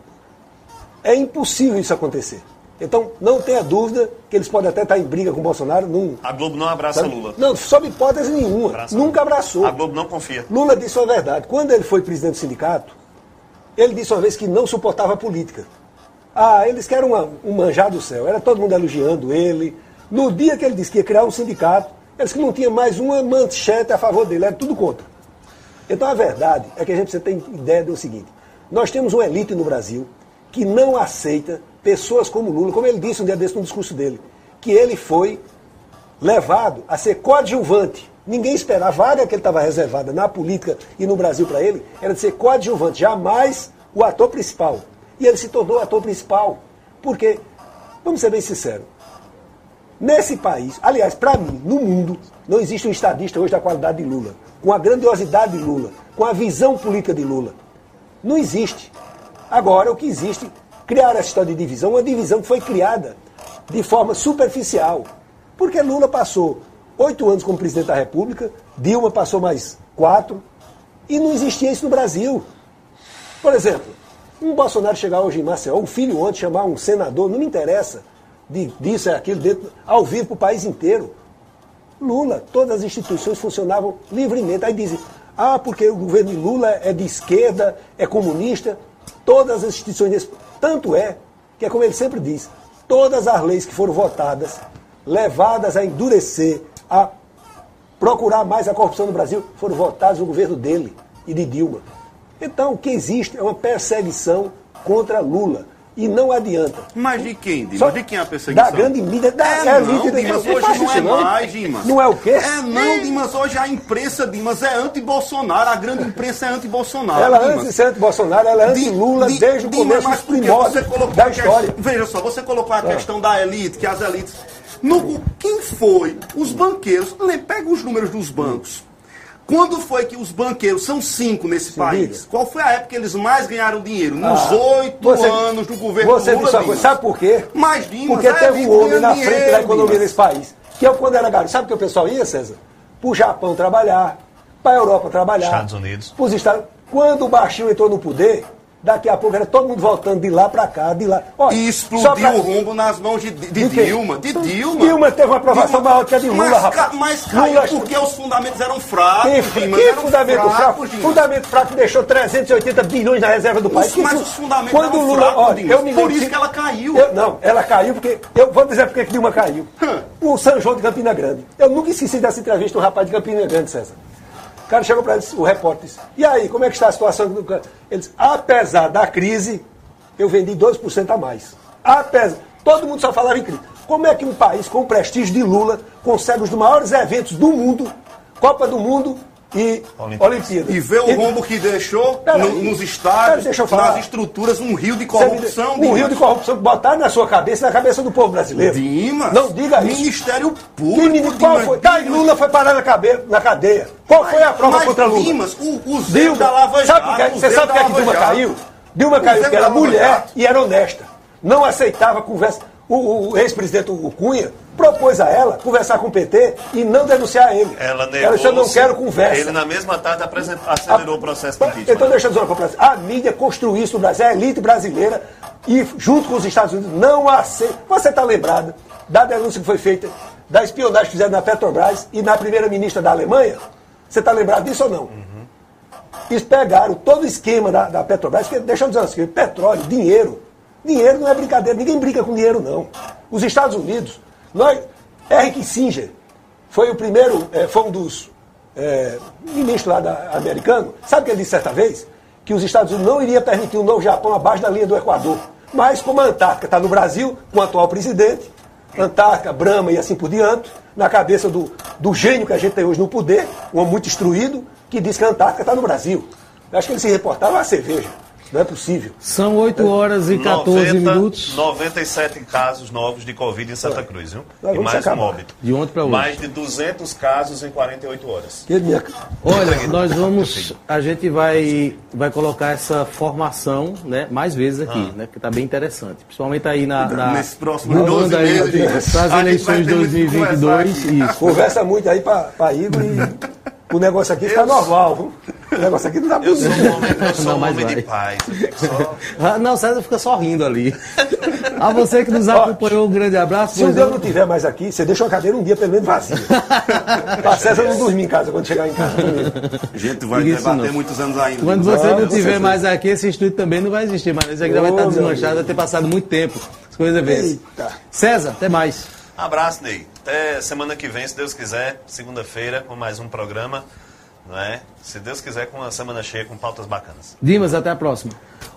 E: É impossível isso acontecer. Então, não tenha dúvida que eles podem até estar em briga com o Bolsonaro. Não,
D: A Globo não abraça
E: sabe?
D: Lula.
E: Não, sob hipótese nenhuma.
D: Abraça
E: Nunca
D: Lula.
E: abraçou.
D: A Globo não confia.
E: Lula disse uma verdade. Quando ele foi presidente do sindicato, ele disse uma vez que não suportava a política. Ah, eles querem uma, um manjar do céu. Era todo mundo elogiando ele. No dia que ele disse que ia criar um sindicato, eles que não tinha mais uma manchete a favor dele, era tudo contra. Então a verdade é que a gente precisa ter ideia do seguinte: nós temos uma elite no Brasil que não aceita pessoas como Lula, como ele disse um dia desse no discurso dele, que ele foi levado a ser coadjuvante. Ninguém esperava. A vaga que ele estava reservada na política e no Brasil para ele era de ser coadjuvante, jamais o ator principal. E ele se tornou o ator principal. Porque, vamos ser bem sinceros, nesse país, aliás, para mim, no mundo, não existe um estadista hoje da qualidade de Lula, com a grandiosidade de Lula, com a visão política de Lula. Não existe. Agora, o que existe, criar essa história de divisão, uma divisão que foi criada de forma superficial. Porque Lula passou oito anos como presidente da República, Dilma passou mais quatro, e não existia isso no Brasil. Por exemplo, um Bolsonaro chegar hoje em Maceió, um filho ontem chamar um senador, não me interessa, de, disso, é aquilo, dentro, ao vivo para o país inteiro. Lula, todas as instituições funcionavam livremente. Aí dizem, ah, porque o governo de Lula é de esquerda, é comunista. Todas as instituições. Tanto é que é como ele sempre diz, todas as leis que foram votadas, levadas a endurecer, a procurar mais a corrupção no Brasil, foram votadas no governo dele e de Dilma. Então, o que existe é uma perseguição contra Lula. E não adianta.
C: Mas de quem, Dimas?
E: Só
C: de quem é a perseguição?
E: Da grande mídia, da
C: É não,
E: elite.
C: Dimas,
E: É
C: hoje não é
E: não?
C: mais, Dimas.
E: Não é o quê?
C: É não, Dimas, hoje a imprensa, Dimas, é anti-Bolsonaro, a grande imprensa é anti-Bolsonaro,
E: Ela
C: Dimas.
E: antes de ser anti-Bolsonaro, ela é anti-Lula
C: di-
E: desde o
C: Dimas,
E: começo
C: colocou
E: da
C: a que-
E: história.
C: Veja só, você colocou a
E: Ah.
C: questão da elite, que as elites... No, quem foi? Os banqueiros. Pega os números dos bancos. Quando foi que os banqueiros, são cinco nesse
E: Sim,
C: país,
E: diga.
C: qual foi a época que eles mais ganharam dinheiro? Nos
E: Ah,
C: oito
E: você-
C: anos do governo
E: Você
C: Lula,
E: disse coisa, sabe por quê?
C: Mas, Dimas,
E: Porque
C: a
E: teve um homem na frente
C: dinheiro,
E: da economia
C: Dimas.
E: desse país. Que eu, quando era garoto, sabe que o pessoal ia, César? Para o Japão trabalhar, para a Europa trabalhar.
D: Estados Unidos.
E: Pros Estados... Quando o baixinho entrou no poder, daqui a pouco era todo mundo voltando de lá para cá, de lá. Olha,
C: E explodiu
E: pra-
C: o rombo nas mãos de, de,
E: De?
C: Dilma. De Dilma.
E: Dilma teve uma aprovação
C: Dilma-
E: maior que a de Lula,
C: mas,
E: rapaz.
C: Mas caiu
E: Lula-
C: porque os fundamentos eram fracos,
E: Que,
C: Dimas.
E: que fundamento fraco?
C: fracos, Dimas.
E: Fundamento fraco deixou 380 bilhões na reserva do país.
C: Os- mas os fundamentos
E: Quando
C: eram
E: Lula,
C: fracos,
E: olha,
C: Dimas.
E: eu me
C: Por isso
E: que-
C: que ela caiu.
E: Eu- não, ela caiu porque. Eu vou dizer porque que Dilma caiu.
C: Hum.
E: O São João de Campina Grande. Eu nunca esqueci dessa entrevista do rapaz de Campina Grande, César. O cara chegou para o repórter disse, e aí, como é que está a situação do cara? Ele disse, apesar da crise, eu vendi 2% a mais. Apesar. Todo mundo só falava em crise. Como é que um país com o prestígio de Lula consegue os maiores eventos do mundo, Copa do Mundo e Olimpíada?
C: E ver o rombo que deixou no- nos
E: falar.
C: nas estruturas, um rio de corrupção.
E: Um
C: Dimas.
E: rio de corrupção que botaram na sua cabeça e na cabeça do povo brasileiro.
C: Dimas.
E: Não diga isso.
C: Ministério Público.
E: menino, qual
C: Dimas,
E: foi? Tá,
C: Dimas.
E: Lula foi parar na, cabe- na cadeia. Qual foi a prova
C: Mas,
E: contra Lula?
C: Dimas, o, o
E: Dilma,
C: da Lava
E: sabe?
C: Jato,
E: Você
C: Zé
E: sabe por que,
C: da
E: que Dilma caiu? Dilma caiu porque era mulher e era honesta. Não aceitava conversa. O, o ex-presidente Cunha propôs a ela conversar com o PT e não denunciar ele.
D: Ela negou.
E: Ela disse, eu não quero conversa.
D: Ele, na mesma tarde, acelerou o processo de impeachment.
E: Então, deixa eu dizer uma coisa. A mídia construiu isso no Brasil, a elite brasileira, e junto com os Estados Unidos, não aceita. Você está lembrado da denúncia que foi feita, da espionagem que fizeram na Petrobras e na primeira-ministra da Alemanha? Você está lembrado disso ou não? Eles pegaram todo o esquema da, da Petrobras, que, deixa eu dizer assim, petróleo, dinheiro. Dinheiro não é brincadeira, ninguém brinca com dinheiro, não. Os Estados Unidos, nós, Henry Kissinger foi o primeiro, eh, foi um dos eh, ministros lá da, americano, sabe o que ele disse certa vez? Que os Estados Unidos não iriam permitir um novo Japão abaixo da linha do Equador. Mas como a Antártica está no Brasil, com o atual presidente, Antártica, Brahma e assim por diante, na cabeça do, do gênio que a gente tem hoje no poder, um homem muito instruído, que diz que a Antártica está no Brasil. Eu acho que ele se reportava a cerveja. Não é possível.
B: São 8 horas e 14
D: 90,
B: minutos.
D: 97 casos novos de Covid em Santa Cruz, viu? E mais um óbito.
B: De ontem para hoje.
D: Mais de 200 casos em 48 horas.
E: Que minha-
B: Olha, nós vamos, a gente vai, vai colocar essa formação, né, mais vezes aqui, né, que tá bem interessante. Principalmente aí na, na
C: Nesses próximos
B: rolando
C: 12
B: aí
C: meses,
B: para as eleições de
C: ter muito que
B: 2022,
C: conversar
B: isso.
E: Conversa muito aí para Igor e o negócio aqui fica normal, viu? O negócio aqui não dá
D: Eu sou um homem, eu sou
B: Não,
D: um homem de paz. Só...
B: Ah, Não, César fica só rindo ali. A você que nos acompanhou, um grande abraço.
E: Se dia eu
B: eu-
E: não estiver mais aqui, você deixa uma cadeira um dia pelo menos vazia. Pra César não dormir em casa quando chegar em casa.
C: A gente vai
B: Isso
C: debater
B: não.
C: muitos anos ainda.
B: Quando você não estiver
E: certeza.
B: mais aqui, esse estúdio também não vai existir, mas esse aqui já vai estar desmanchado, vai ter passado muito tempo. As coisas vezes.
E: Eita.
B: César, até mais.
D: Abraço, Ney. Até semana que vem, se Deus quiser, segunda-feira, com mais um programa. Não é? Se Deus quiser, com uma semana cheia com pautas bacanas.
B: Dimas, até a próxima.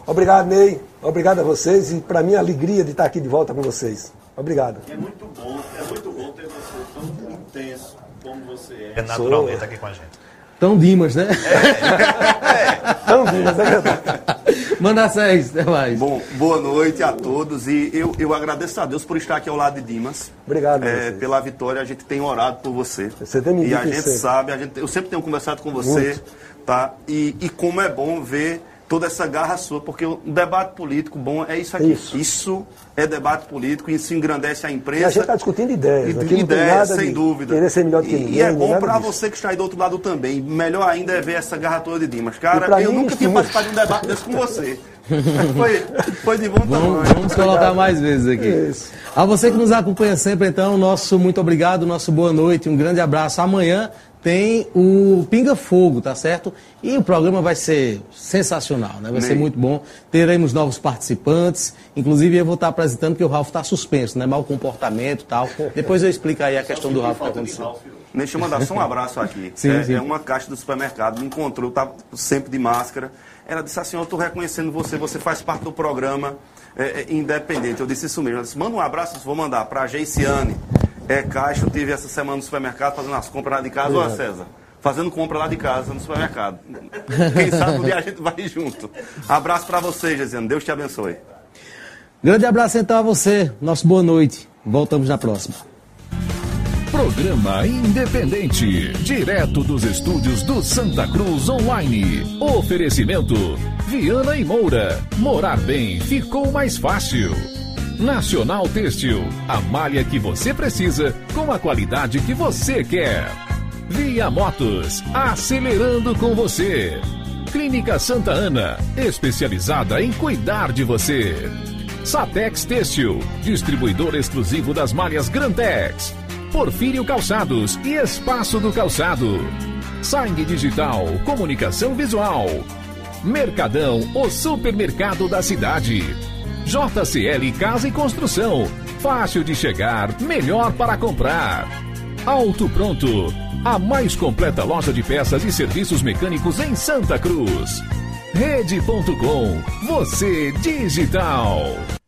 E: Obrigado, Ney. Obrigado a vocês e para mim a alegria de estar aqui de volta com vocês. Obrigado.
F: É muito bom, é muito bom ter você tão intenso como você é.
D: É naturalmente aqui com a gente.
B: Então, Dimas, né?
E: Tão mas é verdade.
B: Manda seis, até mais.
C: Bom, boa noite a todos e eu, eu agradeço a Deus por estar aqui ao lado de Dimas.
E: Obrigado,
C: É, pela vitória, a gente tem orado por você.
E: Você tem me
C: E a gente
E: sempre.
C: sabe, a gente, eu sempre tenho conversado com você,
E: Muito.
C: tá? E, e como é bom ver toda essa garra sua, porque o debate político bom é isso aqui.
E: Isso.
C: é debate político, isso engrandece a imprensa.
E: E a gente está discutindo ideias.
C: E
E: Aqui não tem
C: ideias,
E: nada
C: sem
E: de
C: dúvida.
E: Querer ser melhor do que
C: E-
E: ninguém.
C: E é bom para você que está aí do outro lado também. Melhor ainda é ver essa garra toda de Dimas. Cara,
E: E
C: eu
E: mim,
C: nunca tinha
E: isso-
C: participado de um debate desse com você. Foi, foi de bom tamanho.
B: Vamos, vamos colocar mais vezes aqui.
E: Isso.
B: A você que nos acompanha sempre, então, nosso muito obrigado, nosso boa noite, um grande abraço. Amanhã tem o Pinga Fogo, tá certo? E o programa vai ser sensacional, né? Vai ser muito bom. Teremos novos participantes. Inclusive, eu vou estar apresentando que o Ralf está suspenso, né? Mau comportamento e tal. Depois eu explico aí a questão do Ralf que aconteceu.
C: Deixa eu mandar só um abraço aqui.
B: Sim,
C: é,
B: sim.
C: é uma caixa do supermercado, me encontrou, estava sempre de máscara. Ela disse assim, eu estou reconhecendo você, você faz parte do programa é, é, independente. Eu disse isso mesmo. Ela disse, manda um abraço, vou mandar para a Geiciane. É caixa, eu tive essa semana no supermercado fazendo as compras lá de casa. Olha, César, fazendo compra lá de casa, no supermercado. Quem sabe um dia a gente vai junto. Abraço para você, Geiciane. Deus te abençoe.
B: Grande abraço então a você. Nosso boa noite. Voltamos na próxima.
A: Programa Independente, direto dos estúdios do Santa Cruz Online. Oferecimento: Viana e Moura. Morar bem ficou mais fácil. Nacional Têxtil, a malha que você precisa com a qualidade que você quer. Via Motos, acelerando com você. Clínica Santa Ana, especializada em cuidar de você. Satex Têxtil, distribuidor exclusivo das malhas Grantex. Porfírio Calçados e Espaço do Calçado. Sangue Digital, Comunicação Visual. Mercadão, o supermercado da cidade. JCL Casa e Construção. Fácil de chegar, melhor para comprar. Auto Pronto, a mais completa loja de peças e serviços mecânicos em Santa Cruz. Rede.com, você digital.